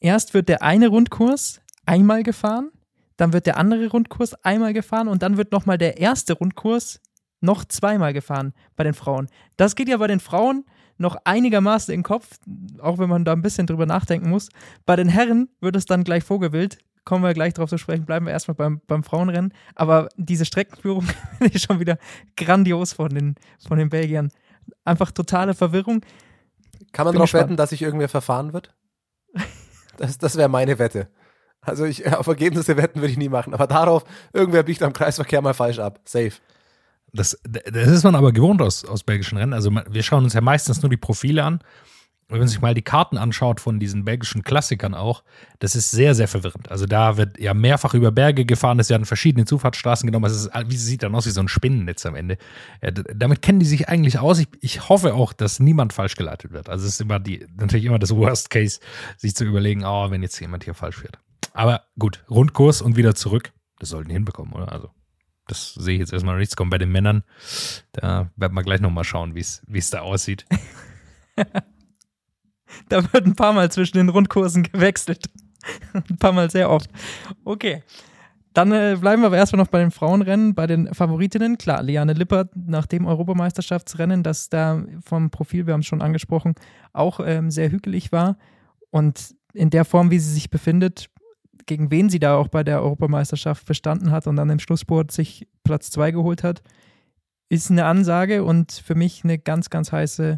Erst wird der eine Rundkurs einmal gefahren, dann wird der andere Rundkurs einmal gefahren und dann wird nochmal der erste Rundkurs noch zweimal gefahren bei den Frauen. Das geht ja bei den Frauen noch einigermaßen in den Kopf, auch wenn man da ein bisschen drüber nachdenken muss. Bei den Herren wird es dann gleich Vogelwild. Kommen wir gleich drauf zu sprechen. Bleiben wir erstmal beim, beim Frauenrennen. Aber diese Streckenführung finde ich schon wieder grandios von den, von den Belgiern. Einfach totale Verwirrung. Kann man darauf wetten, dass sich irgendwer verfahren wird? Das, das wäre meine Wette. Also ich, auf Ergebnisse wetten würde ich nie machen, aber darauf, irgendwer biegt am Kreisverkehr mal falsch ab. Safe. Das, das ist man aber gewohnt aus, aus belgischen Rennen. Also wir schauen uns ja meistens nur die Profile an. Wenn man sich mal die Karten anschaut von diesen belgischen Klassikern auch, das ist sehr, sehr verwirrend. Also da wird ja mehrfach über Berge gefahren, es werden verschiedene Zufahrtsstraßen genommen. Es wie sie sieht dann aus wie so ein Spinnennetz am Ende. Ja, damit kennen die sich eigentlich aus. Ich, ich hoffe auch, dass niemand falsch geleitet wird. Also es ist immer die, natürlich immer das Worst Case, sich zu überlegen, oh, wenn jetzt jemand hier falsch fährt. Aber gut, Rundkurs und wieder zurück. Das sollten die hinbekommen, oder? Also das sehe ich jetzt erstmal nichts kommen bei den Männern. Da werden wir gleich nochmal schauen, es wie es da aussieht. Da wird ein paar Mal zwischen den Rundkursen gewechselt. ein paar Mal sehr oft. Okay. Dann äh, bleiben wir aber erstmal noch bei den Frauenrennen, bei den Favoritinnen. Klar, Liane Lippert nach dem Europameisterschaftsrennen, das da vom Profil, wir haben es schon angesprochen, auch ähm, sehr hügelig war. Und in der Form, wie sie sich befindet, gegen wen sie da auch bei der Europameisterschaft bestanden hat und dann im Schlusssport sich Platz zwei geholt hat, ist eine Ansage und für mich eine ganz, ganz heiße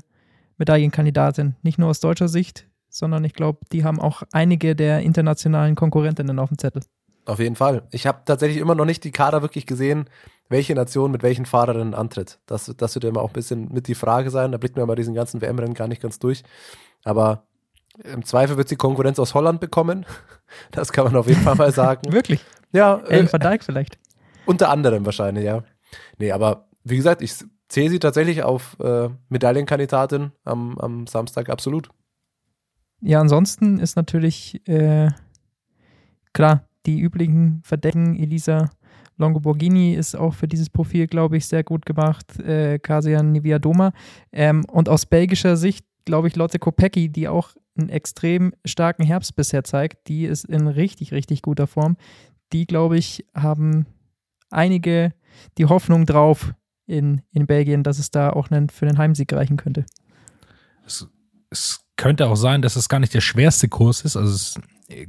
Medaillenkandidatin. Nicht nur aus deutscher Sicht, sondern ich glaube, die haben auch einige der internationalen Konkurrentinnen auf dem Zettel. Auf jeden Fall. Ich habe tatsächlich immer noch nicht die Kader wirklich gesehen, welche Nation mit welchen Fahrerinnen antritt. Das, das wird immer auch ein bisschen mit die Frage sein. Da blickt man bei diesen ganzen WM-Rennen gar nicht ganz durch. Aber im Zweifel wird sie Konkurrenz aus Holland bekommen. Das kann man auf jeden Fall mal sagen. Wirklich? ja, äh, Ellen van Dijk vielleicht. unter anderem wahrscheinlich, ja. Nee, aber wie gesagt, ich zähle sie tatsächlich auf äh, Medaillenkandidatin am, am Samstag absolut. Ja, ansonsten ist natürlich äh, klar, die üblichen Verdecken. Elisa Longoborghini ist auch für dieses Profil, glaube ich, sehr gut gemacht. Äh, Kasian Niviadoma. Ähm, und aus belgischer Sicht, glaube ich, Lotte Kopecki, die auch einen extrem starken Herbst bisher zeigt, die ist in richtig, richtig guter Form. Die, glaube ich, haben einige die Hoffnung drauf in, in Belgien, dass es da auch einen, für den Heimsieg reichen könnte. Es, es könnte auch sein, dass es gar nicht der schwerste Kurs ist. Also es ist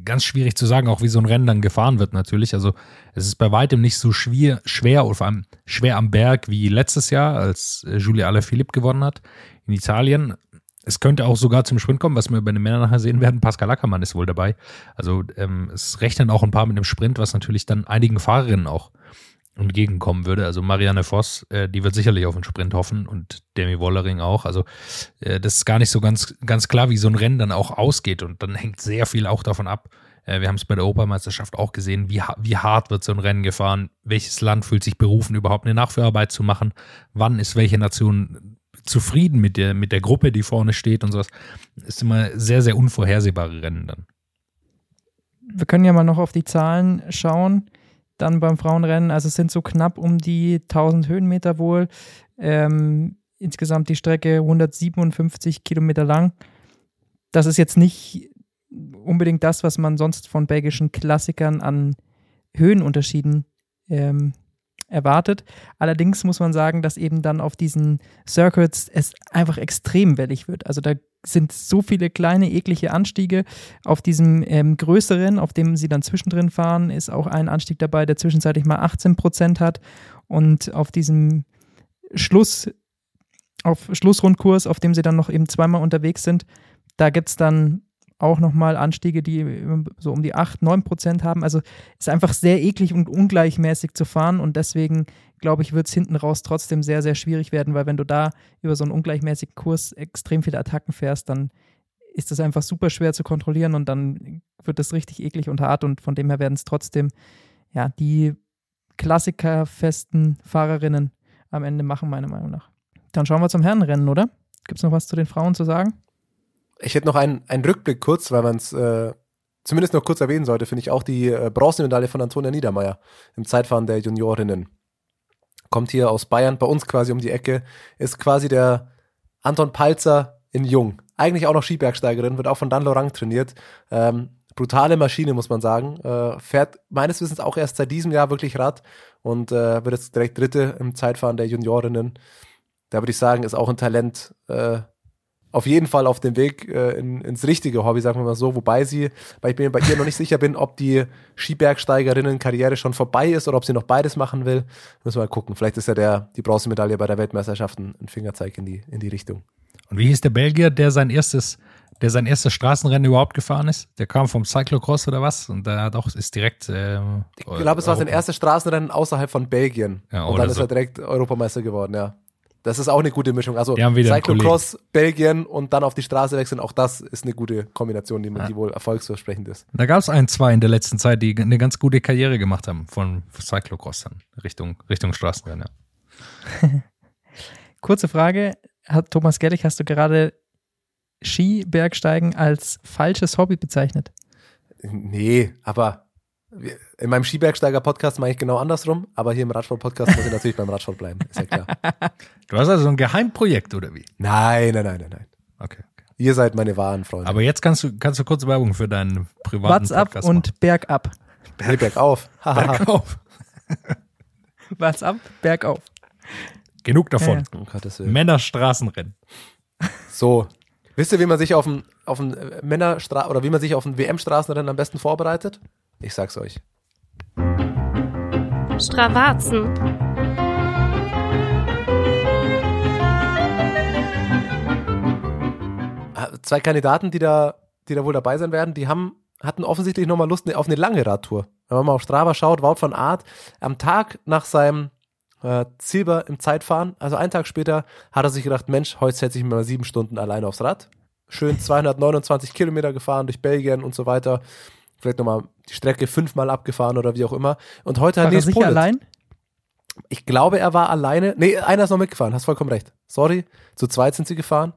ganz schwierig zu sagen, auch wie so ein Rennen dann gefahren wird natürlich. Also es ist bei weitem nicht so schwer, schwer oder vor allem schwer am Berg wie letztes Jahr, als äh, Julia Alaphilippe gewonnen hat in Italien. Es könnte auch sogar zum Sprint kommen, was wir bei den Männern nachher sehen werden. Pascal Ackermann ist wohl dabei. Also ähm, es rechnen auch ein paar mit einem Sprint, was natürlich dann einigen Fahrerinnen auch entgegenkommen würde. Also Marianne Voss, äh, die wird sicherlich auf den Sprint hoffen und Demi Wollering auch. Also äh, das ist gar nicht so ganz, ganz klar, wie so ein Rennen dann auch ausgeht. Und dann hängt sehr viel auch davon ab. Äh, wir haben es bei der Europameisterschaft auch gesehen, wie, wie hart wird so ein Rennen gefahren, welches Land fühlt sich berufen, überhaupt eine Nachführarbeit zu machen, wann ist welche Nation zufrieden mit der, mit der Gruppe, die vorne steht und sowas. Ist immer sehr, sehr unvorhersehbare Rennen dann. Wir können ja mal noch auf die Zahlen schauen dann beim Frauenrennen. Also es sind so knapp um die 1000 Höhenmeter wohl. Ähm, insgesamt die Strecke 157 Kilometer lang. Das ist jetzt nicht unbedingt das, was man sonst von belgischen Klassikern an Höhenunterschieden ähm, erwartet. Allerdings muss man sagen, dass eben dann auf diesen Circuits es einfach extrem wellig wird. Also da sind so viele kleine, eklige Anstiege. Auf diesem ähm, größeren, auf dem sie dann zwischendrin fahren, ist auch ein Anstieg dabei, der zwischenzeitlich mal 18 Prozent hat. Und auf diesem Schluss, auf Schlussrundkurs, auf dem sie dann noch eben zweimal unterwegs sind, da gibt es dann auch nochmal Anstiege, die so um die 8, 9 Prozent haben. Also ist einfach sehr eklig und ungleichmäßig zu fahren und deswegen glaube ich, wird es hinten raus trotzdem sehr, sehr schwierig werden, weil wenn du da über so einen ungleichmäßigen Kurs extrem viele Attacken fährst, dann ist das einfach super schwer zu kontrollieren und dann wird es richtig eklig und hart und von dem her werden es trotzdem ja die klassikerfesten Fahrerinnen am Ende machen, meiner Meinung nach. Dann schauen wir zum Herrenrennen, oder? Gibt es noch was zu den Frauen zu sagen? Ich hätte noch einen, einen Rückblick kurz, weil man es äh, zumindest noch kurz erwähnen sollte, finde ich auch die äh, Bronzemedaille von Antonia Niedermeyer im Zeitfahren der Juniorinnen. Kommt hier aus Bayern, bei uns quasi um die Ecke, ist quasi der Anton Palzer in Jung. Eigentlich auch noch Skibergsteigerin, wird auch von Dan Lorang trainiert. Ähm, brutale Maschine, muss man sagen. Äh, fährt meines Wissens auch erst seit diesem Jahr wirklich Rad und äh, wird jetzt direkt Dritte im Zeitfahren der Juniorinnen. Da würde ich sagen, ist auch ein Talent, äh, auf jeden Fall auf dem Weg äh, in, ins richtige Hobby, sagen wir mal so. Wobei sie, weil ich mir bei ihr noch nicht sicher bin, ob die Skibergsteigerinnen-Karriere schon vorbei ist oder ob sie noch beides machen will. Müssen wir mal gucken. Vielleicht ist ja der, die Bronzemedaille bei der Weltmeisterschaft ein, ein Fingerzeig in die, in die Richtung. Und wie hieß der Belgier, der sein erstes, der sein erstes Straßenrennen überhaupt gefahren ist? Der kam vom Cyclocross oder was? Und der hat auch, ist direkt. Äh, ich glaube, es war sein erstes Straßenrennen außerhalb von Belgien. Ja, und dann ist er direkt Europameister geworden, ja. Das ist auch eine gute Mischung. Also Cyclocross, Belgien und dann auf die Straße wechseln, auch das ist eine gute Kombination, die, ja. die wohl erfolgsversprechend ist. Da gab es ein, zwei in der letzten Zeit, die eine ganz gute Karriere gemacht haben von Cyclocross dann Richtung, Richtung Straßenrennen. Ja. Kurze Frage, hat Thomas Gellig, hast du gerade Skibergsteigen als falsches Hobby bezeichnet? Nee, aber in meinem Skibergsteiger-Podcast mache ich genau andersrum, aber hier im Radsport-Podcast muss ich natürlich beim Radsport bleiben, ist ja klar. Du hast also ein Geheimprojekt, oder wie? Nein, nein, nein, nein, nein. Okay. okay. Ihr seid meine wahren Freunde. Aber jetzt kannst du, kannst du kurz Werbung für deinen privaten What's up Podcast und bergab. Nee, bergauf. bergauf. What's up, bergauf. Genug davon. Ja, ja. Männerstraßenrennen. So, Wisst ihr, wie man sich auf ein, auf ein Männerstra oder wie man sich auf ein WM-Straßenrennen am besten vorbereitet? Ich sag's euch. Stravazen. Ah, zwei Kandidaten, die da, die da wohl dabei sein werden, die haben, hatten offensichtlich nochmal Lust auf eine lange Radtour. Wenn man mal auf Strava schaut, Wout von Art, am Tag nach seinem äh, Silber im Zeitfahren, also einen Tag später, hat er sich gedacht, Mensch, heute setze ich mir mal sieben Stunden alleine aufs Rad. Schön 229 Kilometer gefahren durch Belgien und so weiter vielleicht nochmal die Strecke fünfmal abgefahren oder wie auch immer. Und heute hat Nils Polit. allein? Ich glaube, er war alleine. Nee, einer ist noch mitgefahren, hast vollkommen recht. Sorry, zu zweit sind sie gefahren.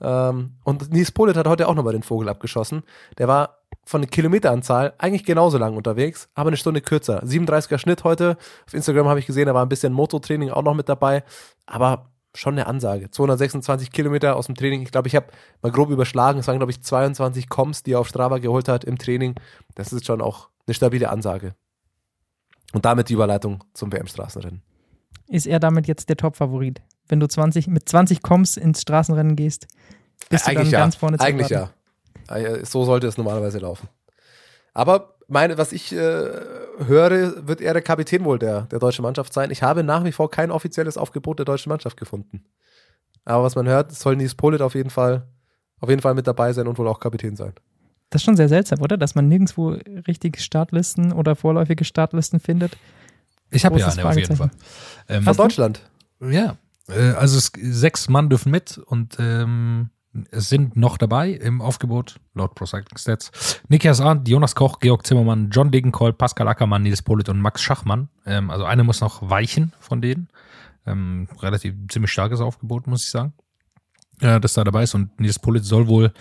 Ähm, und Nils Polit hat heute auch nochmal den Vogel abgeschossen. Der war von der Kilometeranzahl eigentlich genauso lang unterwegs, aber eine Stunde kürzer. 37er Schnitt heute. Auf Instagram habe ich gesehen, da war ein bisschen Mototraining auch noch mit dabei. Aber schon eine Ansage. 226 Kilometer aus dem Training. Ich glaube, ich habe mal grob überschlagen. Es waren, glaube ich, 22 Coms, die er auf Strava geholt hat im Training. Das ist schon auch eine stabile Ansage. Und damit die Überleitung zum WM-Straßenrennen. Ist er damit jetzt der Top-Favorit? Wenn du 20, mit 20 Coms ins Straßenrennen gehst, bist ja, du dann ja. ganz vorne zu Eigentlich ja. Äh, so sollte es normalerweise laufen. Aber meine, was ich äh, höre, wird er der Kapitän wohl der, der deutschen Mannschaft sein. Ich habe nach wie vor kein offizielles Aufgebot der deutschen Mannschaft gefunden. Aber was man hört, soll Nies Polit auf jeden Fall, auf jeden Fall mit dabei sein und wohl auch Kapitän sein. Das ist schon sehr seltsam, oder? Dass man nirgendwo richtige Startlisten oder vorläufige Startlisten findet. Ich habe ja eine auf jeden Fall. Ähm, Von Deutschland. Ja, äh, also es, sechs Mann dürfen mit und ähm, sind noch dabei im Aufgebot, laut Pro Cycling Stats, Nikias Arndt, Jonas Koch, Georg Zimmermann, John Degenkolb, Pascal Ackermann, Nils Polit und Max Schachmann. Ähm, also eine muss noch weichen von denen. Ähm, relativ ziemlich starkes Aufgebot, muss ich sagen. Ja, das da dabei ist und Nils Polit soll wohl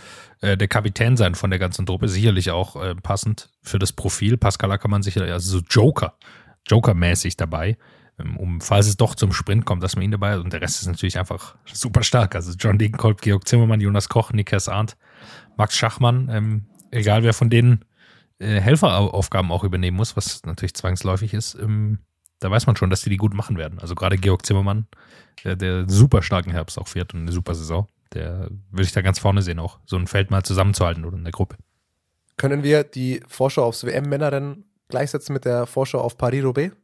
äh, der Kapitän sein von der ganzen Truppe, sicherlich auch äh, passend für das Profil. Pascal Ackermann sicherlich, also so Joker, Joker-mäßig dabei um, falls es doch zum Sprint kommt, dass man ihn dabei hat. Und der Rest ist natürlich einfach super stark. Also John Degenkolb, Georg Zimmermann, Jonas Koch, Niklas Arndt, Max Schachmann, ähm, egal wer von denen äh, Helferaufgaben auch übernehmen muss, was natürlich zwangsläufig ist, ähm, da weiß man schon, dass die die gut machen werden. Also gerade Georg Zimmermann, der, der super starken Herbst auch fährt und eine super Saison, der würde ich da ganz vorne sehen auch, so ein Feld mal zusammenzuhalten oder in der Gruppe. Können wir die Vorschau aufs WM-Männerrennen gleichsetzen mit der Vorschau auf Paris-Roubaix?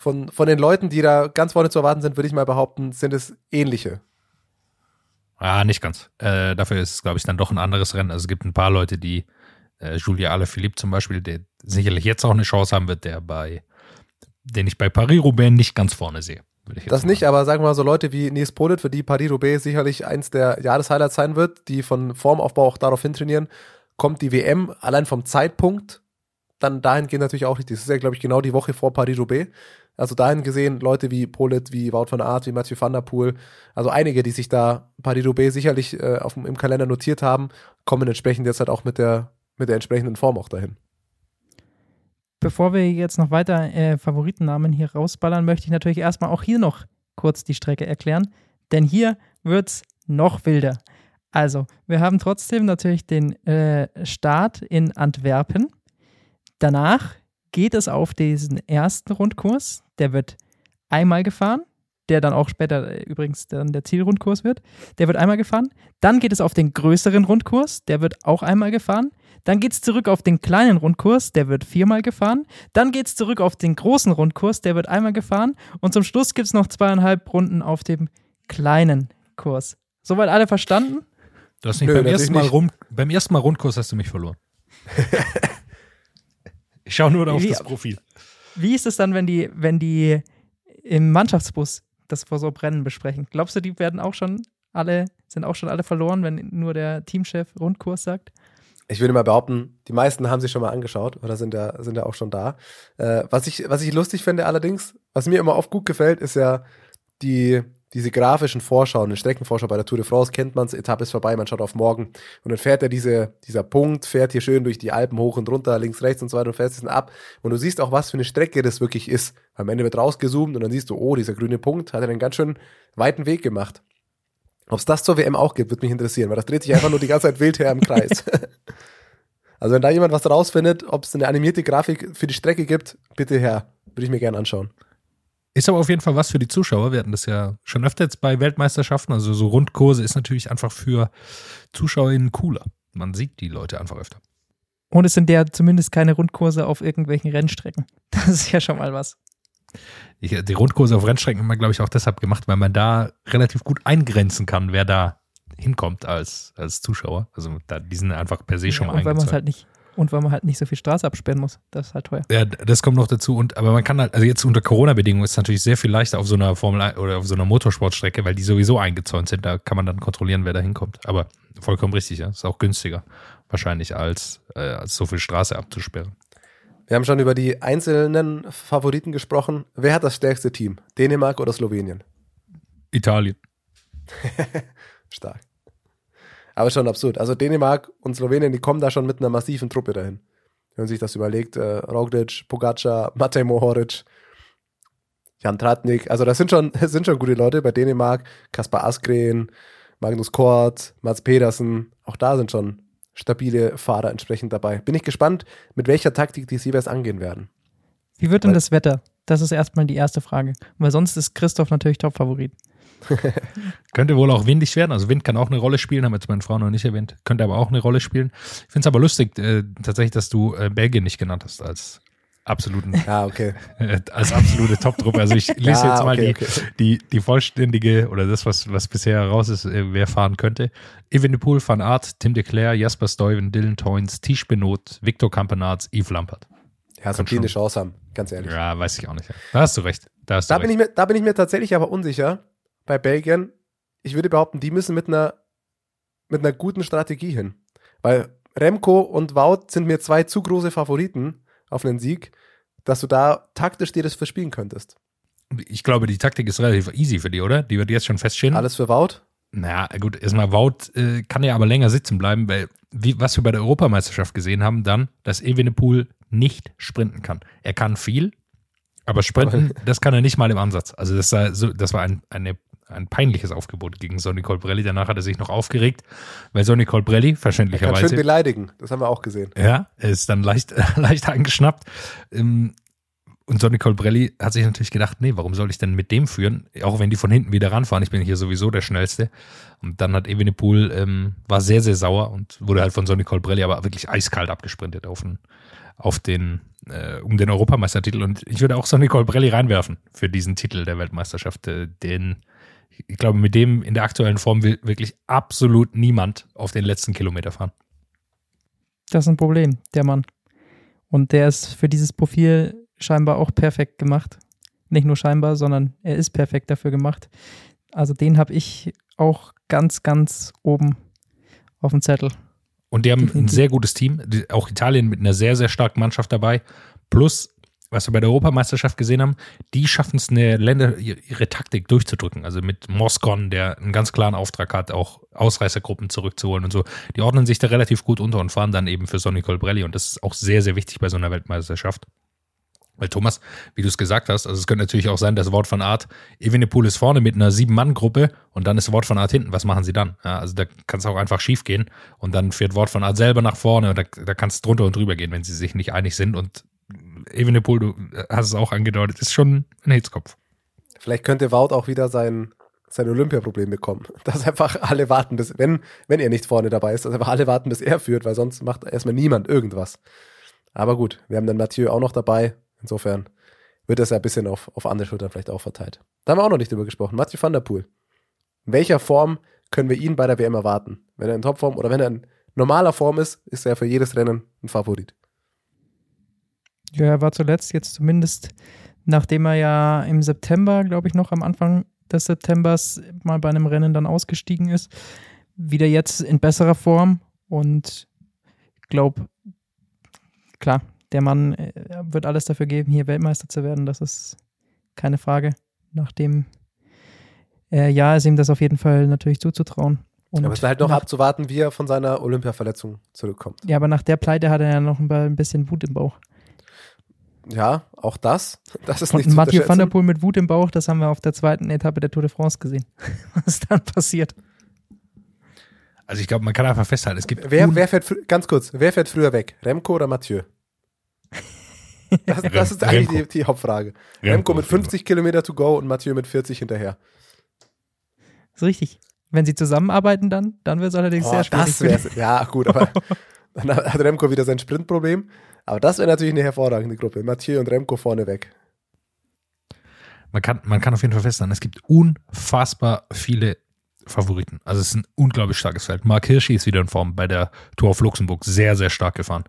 Von, von den Leuten, die da ganz vorne zu erwarten sind, würde ich mal behaupten, sind es ähnliche. Ah, nicht ganz. Äh, dafür ist es, glaube ich, dann doch ein anderes Rennen. Also es gibt ein paar Leute, die, äh, Julia Alaphilippe zum Beispiel, der sicherlich jetzt auch eine Chance haben wird, der bei, den ich bei Paris-Roubaix nicht ganz vorne sehe. Das nicht, aber sagen wir mal so Leute wie Nils Polit, für die Paris-Roubaix sicherlich eins der Jahreshighlights sein wird, die von Formaufbau auch darauf hintrainieren, kommt die WM allein vom Zeitpunkt dann dahingehend natürlich auch richtig. Das ist ja, glaube ich, genau die Woche vor Paris-Roubaix. Also dahin gesehen, Leute wie Polit, wie Wout van Aert, wie Mathieu van der Poel, also einige, die sich da Paris-Roubaix sicherlich äh, auf, im Kalender notiert haben, kommen entsprechend jetzt halt auch mit der, mit der entsprechenden Form auch dahin. Bevor wir jetzt noch weiter äh, Favoritennamen hier rausballern, möchte ich natürlich erstmal auch hier noch kurz die Strecke erklären, denn hier wird's noch wilder. Also, wir haben trotzdem natürlich den äh, Start in Antwerpen. Danach geht es auf diesen ersten Rundkurs. Der wird einmal gefahren, der dann auch später äh, übrigens dann der Zielrundkurs wird. Der wird einmal gefahren. Dann geht es auf den größeren Rundkurs, der wird auch einmal gefahren. Dann geht es zurück auf den kleinen Rundkurs, der wird viermal gefahren. Dann geht es zurück auf den großen Rundkurs, der wird einmal gefahren. Und zum Schluss gibt es noch zweieinhalb Runden auf dem kleinen Kurs. Soweit alle verstanden? Du hast nicht Nö, beim, ersten Mal rum, beim ersten Mal Rundkurs hast du mich verloren. ich schaue nur auf Wie- das Profil. Wie ist es dann, wenn die, wenn die im Mannschaftsbus das vor so Rennen besprechen? Glaubst du, die werden auch schon alle, sind auch schon alle verloren, wenn nur der Teamchef Rundkurs sagt? Ich würde mal behaupten, die meisten haben sich schon mal angeschaut oder sind ja, sind ja auch schon da. Äh, was, ich, was ich lustig finde allerdings, was mir immer oft gut gefällt, ist ja die, diese grafischen Vorschauen, eine Streckenvorschau bei der Tour de France kennt man es, Etappe ist vorbei, man schaut auf morgen und dann fährt er diese, dieser Punkt, fährt hier schön durch die Alpen hoch und runter, links, rechts und so weiter und fährt es dann ab und du siehst auch, was für eine Strecke das wirklich ist. Am Ende wird rausgezoomt und dann siehst du, oh, dieser grüne Punkt hat einen ganz schön weiten Weg gemacht. Ob es das zur WM auch gibt, würde mich interessieren, weil das dreht sich einfach nur die ganze Zeit wild her im Kreis. Also wenn da jemand was rausfindet, ob es eine animierte Grafik für die Strecke gibt, bitte her. Würde ich mir gerne anschauen. Ist aber auf jeden Fall was für die Zuschauer. Wir hatten das ja schon öfter jetzt bei Weltmeisterschaften. Also so Rundkurse ist natürlich einfach für ZuschauerInnen cooler. Man sieht die Leute einfach öfter. Und es sind ja zumindest keine Rundkurse auf irgendwelchen Rennstrecken. Das ist ja schon mal was. Ich, die Rundkurse auf Rennstrecken haben wir, glaube ich, auch deshalb gemacht, weil man da relativ gut eingrenzen kann, wer da hinkommt als, als Zuschauer. Also da, die sind einfach per se schon Ja, mal und weil man eingezäunt. halt nicht und weil man halt nicht so viel Straße absperren muss. Das ist halt teuer. Ja, das kommt noch dazu. Und aber man kann halt, also jetzt unter Corona-Bedingungen ist es natürlich sehr viel leichter auf so einer Formel 1 oder auf so einer Motorsportstrecke, weil die sowieso eingezäunt sind. Da kann man dann kontrollieren, wer da hinkommt. Aber vollkommen richtig, ja. Ist auch günstiger, wahrscheinlich, als, äh, als so viel Straße abzusperren. Wir haben schon über die einzelnen Favoriten gesprochen. Wer hat das stärkste Team? Dänemark oder Slowenien? Italien. Stark. Aber schon absurd. Also Dänemark und Slowenien, die kommen da schon mit einer massiven Truppe dahin. Wenn man sich das überlegt, äh, Roglic, Pogacar, Matej Mohoric, Jan Tratnik, also das sind schon, das sind schon gute Leute bei Dänemark. Kaspar Askren, Magnus Kort, Mats Pedersen, auch da sind schon stabile Fahrer entsprechend dabei. Bin ich gespannt, mit welcher Taktik die Siebers angehen werden. Wie wird denn Weil- das Wetter? Das ist erstmal die erste Frage. Weil sonst ist Christoph natürlich Top-Favorit. Könnte wohl auch windig werden. Also Wind kann auch eine Rolle spielen, haben jetzt meine Frau noch nicht erwähnt. Könnte aber auch eine Rolle spielen. Ich finde es aber lustig, äh, tatsächlich, dass du äh, Belgien nicht genannt hast als absoluten Ja, okay. äh, als absolute Top-Truppe. Also ich lese Ja, jetzt mal okay, die, okay. die, die vollständige oder das, was, was bisher raus ist, äh, wer fahren könnte. Evenepoel, Van Aert, Tim de Cler, Jasper Stuyven, Dylan Toynes, Tisch Benot, Victor Campenarts, Yves Lampert. Ja, so die eine. Chance haben, ganz ehrlich. Ja, weiß ich auch nicht. Da hast du recht. Da hast du Da recht. bin, ich mir, da bin ich mir tatsächlich aber unsicher bei Belgien. Ich würde behaupten, die müssen mit einer, mit einer guten Strategie hin. Weil Remco und Wout sind mir zwei zu große Favoriten auf einen Sieg, dass du da taktisch dir das verspielen könntest. ich glaube, die Taktik ist relativ easy für die, oder? Die wird jetzt schon feststehen. Alles für Wout? Naja, gut, erstmal Wout äh, kann ja aber länger sitzen bleiben, weil, wie, was wir bei der Europameisterschaft gesehen haben, dann, dass Evenepoel nicht sprinten kann. Er kann viel, aber sprinten, das kann er nicht mal im Ansatz. Also das war, so, das war ein, eine, ein peinliches Aufgebot gegen Sonny Colbrelli. Danach hat er sich noch aufgeregt, weil Sonny Colbrelli, Er kann schön verständlicherweise, beleidigen. Das haben wir auch gesehen. ja, er ist dann leicht, leicht angeschnappt. Ähm, Und Sonny Colbrelli hat sich natürlich gedacht, nee, warum soll ich denn mit dem führen? Auch wenn die von hinten wieder ranfahren, ich bin hier sowieso der Schnellste. Und dann hat Evenepoel, ähm, war sehr, sehr sauer und wurde halt von Sonny Colbrelli aber wirklich eiskalt abgesprintet auf den, auf den, äh, um den Europameistertitel. Und ich würde auch Sonny Colbrelli reinwerfen für diesen Titel der Weltmeisterschaft, äh, den, ich glaube, mit dem in der aktuellen Form will wirklich absolut niemand auf den letzten Kilometer fahren. Das ist ein Problem, der Mann. Und der ist für dieses Profil scheinbar auch perfekt gemacht. Nicht nur scheinbar, sondern er ist perfekt dafür gemacht. Also den habe ich auch ganz, ganz oben auf dem Zettel. Und die haben ein sehr gutes Team. Auch Italien mit einer sehr, sehr starken Mannschaft dabei. Plus, was wir bei der Europameisterschaft gesehen haben, die schaffen es, eine Länder, ihre Taktik durchzudrücken. Also mit Moscon, der einen ganz klaren Auftrag hat, auch Ausreißergruppen zurückzuholen und so. Die ordnen sich da relativ gut unter und fahren dann eben für Sonny Colbrelli. Und das ist auch sehr, sehr wichtig bei so einer Weltmeisterschaft. Weil Thomas, wie du es gesagt hast, also es könnte natürlich auch sein, dass Wort von Art, Evenepoel ist vorne mit einer Sieben-Mann-Gruppe und dann ist Wort von Art hinten. Was machen sie dann? Ja, also da kann es auch einfach schief gehen und dann fährt Wort von Art selber nach vorne und da, da kann es drunter und drüber gehen, wenn sie sich nicht einig sind. Und Evenepoel, du hast es auch angedeutet, ist schon ein Hitzkopf. Vielleicht könnte Wout auch wieder sein, sein Olympiaproblem bekommen. Dass einfach alle warten, bis, wenn, wenn er nicht vorne dabei ist, dass einfach alle warten, bis er führt, weil sonst macht erstmal niemand irgendwas. Aber gut, wir haben dann Mathieu auch noch dabei. Insofern wird das ja ein bisschen auf, auf andere Schultern vielleicht auch verteilt. Da haben wir auch noch nicht drüber gesprochen. Mathieu van der Poel. In welcher Form können wir ihn bei der WM erwarten? Wenn er in Topform oder wenn er in normaler Form ist, ist er für jedes Rennen ein Favorit. Ja, er war zuletzt jetzt zumindest, nachdem er ja im September, glaube ich, noch am Anfang des Septembers mal bei einem Rennen dann ausgestiegen ist, wieder jetzt in besserer Form und ich glaube, klar, der Mann äh, wird alles dafür geben, hier Weltmeister zu werden, das ist keine Frage. Nachdem äh, ja, ist ihm das auf jeden Fall natürlich zuzutrauen. Und Aber es ist halt noch nach, abzuwarten, wie er von seiner Olympiaverletzung zurückkommt. Ja, aber nach der Pleite hat er ja noch ein bisschen Wut im Bauch. Ja, auch das. Das ist Und nicht zu Mathieu van der. Poel mit Wut im Bauch, das haben wir auf der zweiten Etappe der Tour de France gesehen. Was dann passiert. Also ich glaube, man kann einfach festhalten, es gibt Wer, wer fährt, ganz kurz, wer fährt früher weg? Remco oder Mathieu? Das, das ist eigentlich Remco. die, die Hauptfrage. Remco mit auf jeden 50 Kilometer to go und Mathieu mit 40 hinterher. ist richtig. Wenn sie zusammenarbeiten dann, dann wird es allerdings Oh, sehr schwierig. das ja gut, aber dann hat Remco wieder sein Sprintproblem. Aber das wäre natürlich eine hervorragende Gruppe. Mathieu und Remco vorne weg. man kann, man kann auf jeden Fall festhalten, es gibt unfassbar viele Favoriten. Also es ist ein unglaublich starkes Feld. Mark Hirschi ist wieder in Form bei der Tour auf Luxemburg. Sehr, sehr stark gefahren.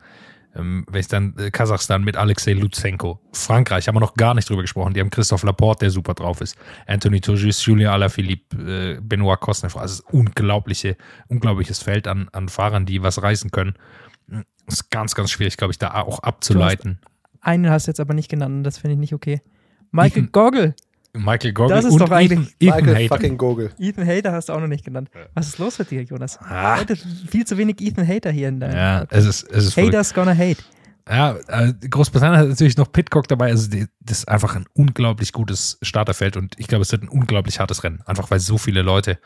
Ähm, wenn ich dann äh, Kasachstan mit Alexei Lutsenko. Frankreich haben wir noch gar nicht drüber gesprochen. Die haben Christoph Laporte, der super drauf ist. Anthony Turgis, Julien Alaphilippe, äh, Benoit Kosnev. Also es ist unglaubliche, unglaubliches Feld an, an Fahrern, die was reißen können. Ist ganz, ganz schwierig, glaube ich, da auch abzuleiten. Einen hast du jetzt aber nicht genannt und das finde ich nicht okay. Michael Ethan- Goggle. Michael Goggle Das ist und doch eigentlich Ethan, Ethan Michael Hayden. fucking Gogel. Ethan Hater hast du auch noch nicht genannt. Was ist los mit dir, Jonas? Ah. Heute viel zu wenig Ethan Hater hier in deinem. Ja, es ist, es ist verrückt. Haters gonna hate. Ja, äh, Großbritannien hat natürlich noch Pitcock dabei. Also das ist einfach ein unglaublich gutes Starterfeld und ich glaube, es wird ein unglaublich hartes Rennen. Einfach weil so viele Leute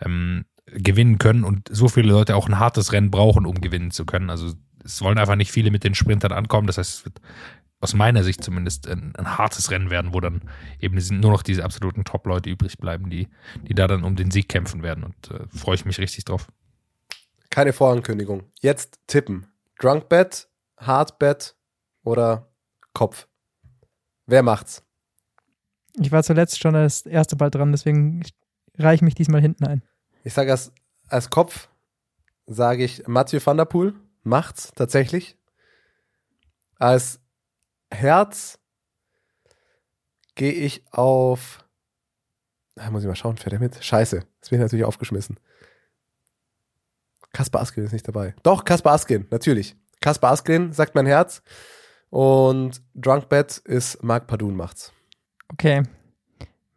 ähm, gewinnen können und so viele Leute auch ein hartes Rennen brauchen, um gewinnen zu können. Also es wollen einfach nicht viele mit den Sprintern ankommen. Das heißt, es wird aus meiner Sicht zumindest ein, ein hartes Rennen werden, wo dann eben sind nur noch diese absoluten Top-Leute übrig bleiben, die, die da dann um den Sieg kämpfen werden. Und äh, freue ich mich richtig drauf. Keine Vorankündigung. Jetzt tippen. Drunk Bet, Hard Bet oder Kopf? Wer macht's? Ich war zuletzt schon das erste Mal dran, deswegen reiche ich mich diesmal hinten ein. Ich sage als, als Kopf, sage ich Mathieu van der Poel macht's tatsächlich. Als Herz gehe ich auf. Da muss ich mal schauen, fährt er mit? Scheiße, jetzt bin ich natürlich aufgeschmissen. Kaspar Askin ist nicht dabei. Doch, Kaspar Askin, natürlich. Kaspar Askin sagt mein Herz. Und Drunk Bet ist Marc Padun macht's. Okay.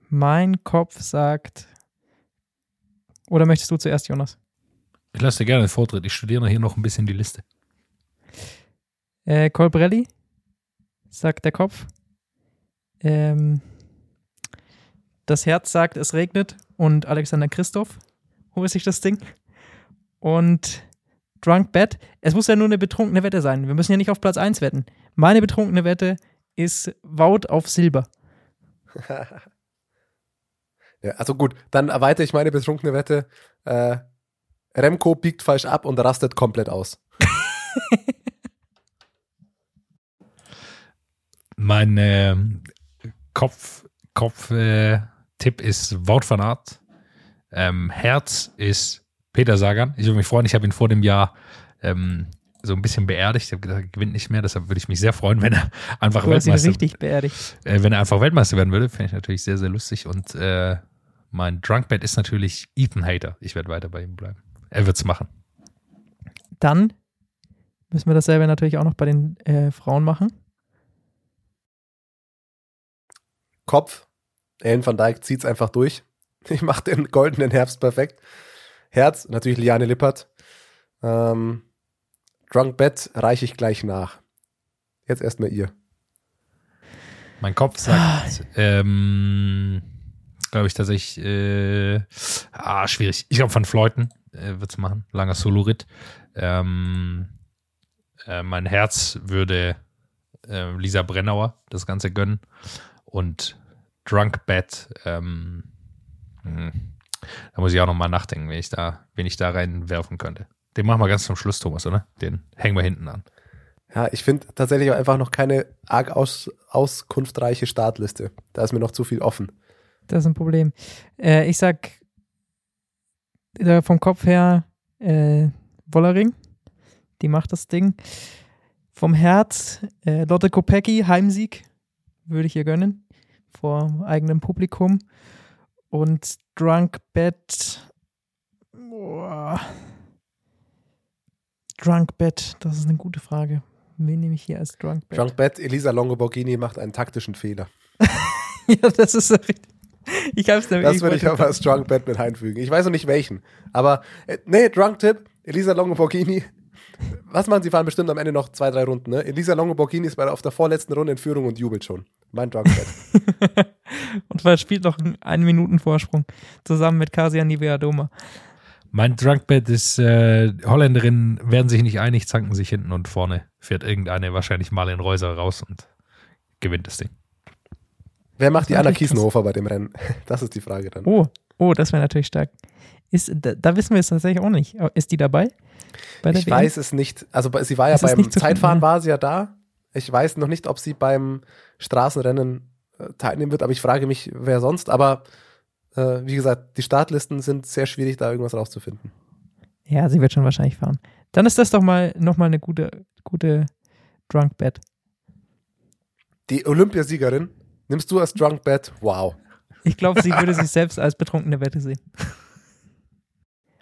Mein Kopf sagt. Oder möchtest du zuerst, Jonas? Ich lasse dir gerne den Vortritt. Ich studiere hier noch ein bisschen die Liste. Äh, Colbrelli, sagt der Kopf. Ähm, das Herz sagt, es regnet und Alexander Christoph holt sich das Ding. Und Drunk Bet, es muss ja nur eine betrunkene Wette sein. Wir müssen ja nicht auf Platz 1 wetten. Meine betrunkene Wette ist Wout auf Silber. Ja, also gut, dann erweitere ich meine betrunkene Wette. Äh, Remco biegt falsch ab und rastet komplett aus. Mein äh, Kopf, Kopf äh, Tipp ist Wout van Aert. Ähm, Herz ist Peter Sagan. Ich würde mich freuen, ich habe ihn vor dem Jahr ähm, so ein bisschen beerdigt. Ich habe gedacht, er gewinnt nicht mehr, deshalb würde ich mich sehr freuen, wenn er einfach Du hast ihn Weltmeister richtig beerdigt. äh, wenn er einfach Weltmeister werden würde, fände ich natürlich sehr, sehr lustig. Und äh, mein Drunkbet ist natürlich Ethan Hater. Ich werde weiter bei ihm bleiben. Er wird's machen. Dann müssen wir dasselbe natürlich auch noch bei den äh, Frauen machen. Kopf, Ellen van Dijk zieht's einfach durch. Ich mache den goldenen Herbst perfekt. Herz, natürlich Liane Lippert. Ähm, Drunk Bet reiche ich gleich nach. Jetzt erstmal ihr. Mein Kopf sagt, ähm, glaube ich, dass ich, äh, ah, schwierig. Ich glaube, von Fleuten äh, wird's machen. Langer Solo-Ritt. Ähm, äh, mein Herz würde äh, Lisa Brennauer das Ganze gönnen. Und Drunk Bet, ähm, hm, da muss ich auch nochmal nachdenken, wen ich da, wen ich da reinwerfen könnte. Den machen wir ganz zum Schluss, Thomas, oder? Den hängen wir hinten an. Ja, ich finde tatsächlich auch einfach noch keine arg aus, auskunftreiche Startliste. Da ist mir noch zu viel offen. Das ist ein Problem. Äh, ich sag vom Kopf her äh, Wollering. Die macht das Ding. Vom Herz äh, Lotte Kopecki, Heimsieg. Würde ich ihr gönnen. Vor eigenem Publikum. Und Drunk Bet. Boah. Drunk Bet, das ist eine gute Frage. Wen nehme ich hier als Drunk Bet? Drunk Bet, Elisa Longoborghini macht einen taktischen Fehler. ja, das ist so richtig. Ich hab's nämlich Das würde ich aber als Drunk Bet mit einfügen. Ich weiß noch nicht welchen. Aber, äh, nee, Drunk Tipp, Elisa Longoborghini. Was machen sie fahren bestimmt am Ende noch zwei, drei Runden, ne? Elisa Longoborghini ist bei, auf der vorletzten Runde in Führung und jubelt schon. Mein Drunk Bet. und verspielt noch einen, einen Minuten Vorsprung zusammen mit Kasia Niveadoma. Mein Drunkbet ist, äh, Holländerinnen werden sich nicht einig, zanken sich hinten und vorne fährt irgendeine wahrscheinlich mal in Reuser raus und gewinnt das Ding. Wer macht die Anna. Kiesenhofer bei dem Rennen? Das ist die Frage dann. Oh, oh, das wäre natürlich stark. Ist, da, da wissen wir es tatsächlich auch nicht. Ist die dabei? Ich WM? weiß es nicht. Also sie war ja Es beim Zeitfahren finden, war sie ja da. Ich weiß noch nicht, ob sie beim Straßenrennen äh, teilnehmen wird, aber ich frage mich, wer sonst. Aber äh, wie gesagt, die Startlisten sind sehr schwierig, da irgendwas rauszufinden. Ja, sie wird schon wahrscheinlich fahren. Dann ist das doch mal nochmal eine gute, gute Drunk Bet. Die Olympiasiegerin nimmst du als Drunk Bet? Wow. Ich glaube, sie würde sich selbst als betrunkene Wette sehen.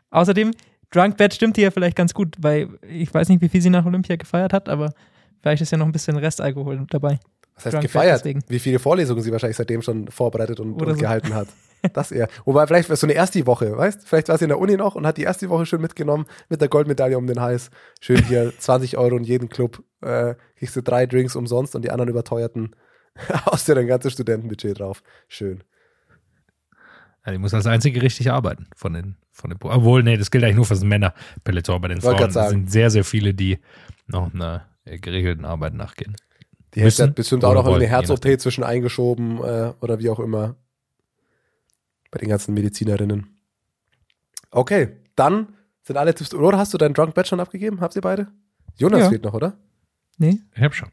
Außerdem, Drunk Bet stimmt hier vielleicht ganz gut, weil ich weiß nicht, wie viel sie nach Olympia gefeiert hat, aber vielleicht ist ja noch ein bisschen Restalkohol dabei. Was heißt Drunk gefeiert? Wie viele Vorlesungen sie wahrscheinlich seitdem schon vorbereitet und, und so. gehalten hat. Das eher. Wobei vielleicht war es so eine erste Woche, weißt? Vielleicht war sie in der Uni noch und hat die erste Woche schön mitgenommen mit der Goldmedaille um den Hals. Schön hier 20 Euro in jeden Club. Äh, kriegst du drei Drinks umsonst und die anderen überteuerten aus dir dein ganzes Studentenbudget drauf. Schön. Ja, die muss als einzige richtig arbeiten von den, von den, obwohl, nee, das gilt eigentlich nur für das Männer-Peloton. Bei den Wollte Frauen sagen. sind sehr, sehr viele, die noch einer geregelten Arbeit nachgehen. Die Hälfte Müssen hat bestimmt auch noch eine Herz-OP zwischen eingeschoben äh, oder wie auch immer. Bei den ganzen Medizinerinnen. Okay, dann sind alle Tipps. Oder hast du deinen Drunk Bet schon abgegeben? Habt ihr beide? Jonas Ja. fehlt noch, oder? Nee? Ich hab schon.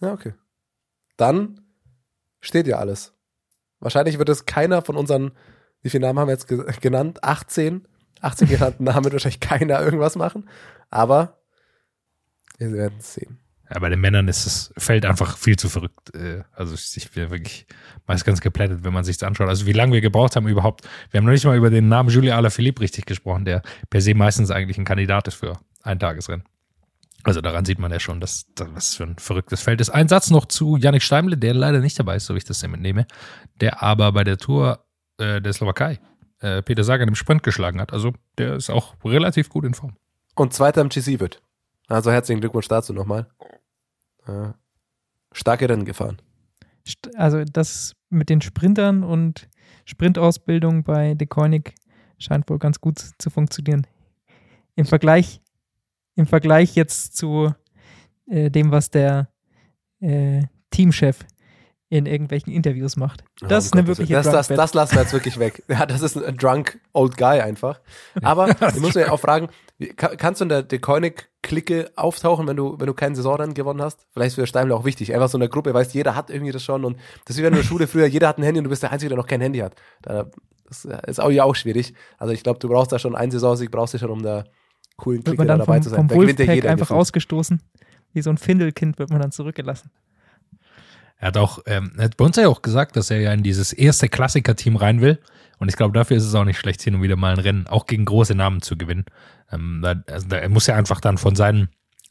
Ja, okay. Dann steht ja alles. Wahrscheinlich wird es keiner von unseren, wie viele Namen haben wir jetzt ge genannt? 18. 18 genannten Namen wird wahrscheinlich keiner irgendwas machen. Aber wir werden es sehen. Ja, bei den Männern ist das Feld einfach viel zu verrückt. Äh, Also ich bin wirklich meist ganz geplättet, wenn man sich das anschaut. Also wie lange wir gebraucht haben überhaupt. Wir haben noch nicht mal über den Namen Julien Alaphilippe richtig gesprochen, der per se meistens eigentlich ein Kandidat ist für ein Tagesrennen. Also daran sieht man ja schon, dass das was für ein verrücktes Feld ist. Ein Satz noch zu Yannick Steimle, der leider nicht dabei ist, so wie ich das hier mitnehme, der aber bei der Tour äh, der Slowakei äh, Peter Sagan im Sprint geschlagen hat. Also der ist auch relativ gut in Form. Und zweiter im GC wird. Also herzlichen Glückwunsch dazu nochmal. Ja. Starke Rennen gefahren. Also das mit den Sprintern und Sprintausbildung bei De Koenig scheint wohl ganz gut zu funktionieren. Im Vergleich, im Vergleich jetzt zu äh, dem, was der äh, Teamchef in irgendwelchen Interviews macht. Das ist Oh eine Gott, wirkliche das, das, das lassen wir jetzt wirklich weg. Ja, das ist ein drunk old guy einfach. Aber ich muss mir auch fragen, kannst du in der Deconic-Clique auftauchen, wenn du, wenn du kein Saisonrennen gewonnen hast? Vielleicht ist für Steimler auch wichtig. Einfach so eine Gruppe, weißt, jeder hat irgendwie das schon und das ist wie wenn du in der Schule früher, jeder hat ein Handy und du bist der Einzige, der noch kein Handy hat. Da, das ist auch ja auch schwierig. Also ich glaube, du brauchst da schon einen Saisonsieg, brauchst du schon, um da coolen man da dann dabei vom, zu sein. vom Da gewinnt ja jeder. einfach ausgestoßen. Wie so ein Findelkind wird man dann zurückgelassen. Er hat auch, ähm, er hat bei uns ja auch gesagt, dass er ja in dieses erste Klassiker-Team rein will. Und ich glaube, dafür ist es auch nicht schlecht, hin und wieder mal ein Rennen auch gegen große Namen zu gewinnen. Ähm, da, also da, er muss ja einfach dann von seinem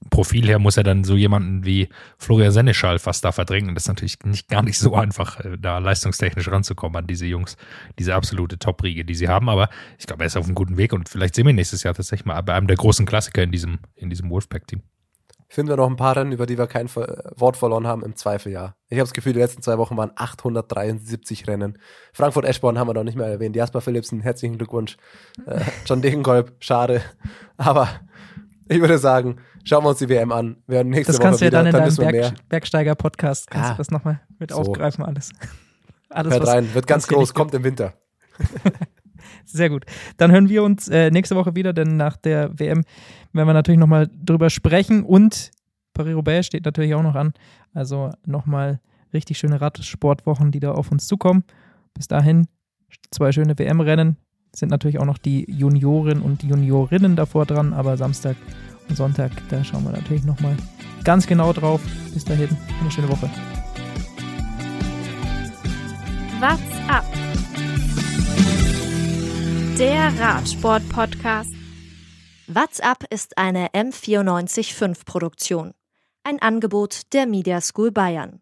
Profil her, muss er dann so jemanden wie Florian Seneschal fast da verdrängen. Das ist natürlich nicht gar nicht so einfach, äh, da leistungstechnisch ranzukommen an diese Jungs, diese absolute Top-Riege, die sie haben. Aber ich glaube, er ist auf einem guten Weg und vielleicht sehen wir nächstes Jahr tatsächlich mal bei einem der großen Klassiker in diesem, in diesem Wolfpack-Team. Finden wir noch ein paar Rennen, über die wir kein Ver- Wort verloren haben, im Zweifel ja. Ich habe das Gefühl, die letzten zwei Wochen waren 873 Rennen. Frankfurt-Eschborn haben wir noch nicht mehr erwähnt. Jasper Philipsen, herzlichen Glückwunsch. Äh, John Degenkolb, schade. Aber ich würde sagen, schauen wir uns die WM an. Wir werden nächste Das Woche kannst du ja wieder, dann in dann deinem Berg. Bergsteiger-Podcast, kannst du das nochmal mit So. aufgreifen alles. alles Hört was- rein, wird ganz groß, kommt im Winter. Sehr gut. Dann hören wir uns äh, nächste Woche wieder, denn nach der WM werden wir natürlich nochmal drüber sprechen und Paris-Roubaix steht natürlich auch noch an. Also nochmal richtig schöne Radsportwochen, die da auf uns zukommen. Bis dahin zwei schöne WM-Rennen. Sind natürlich auch noch die Junioren und Juniorinnen davor dran, aber Samstag und Sonntag, da schauen wir natürlich nochmal ganz genau drauf. Bis dahin, eine schöne Woche. What's up? Der Radsport-Podcast. WhatsApp ist eine M945 Produktion. Ein Angebot der Media School Bayern.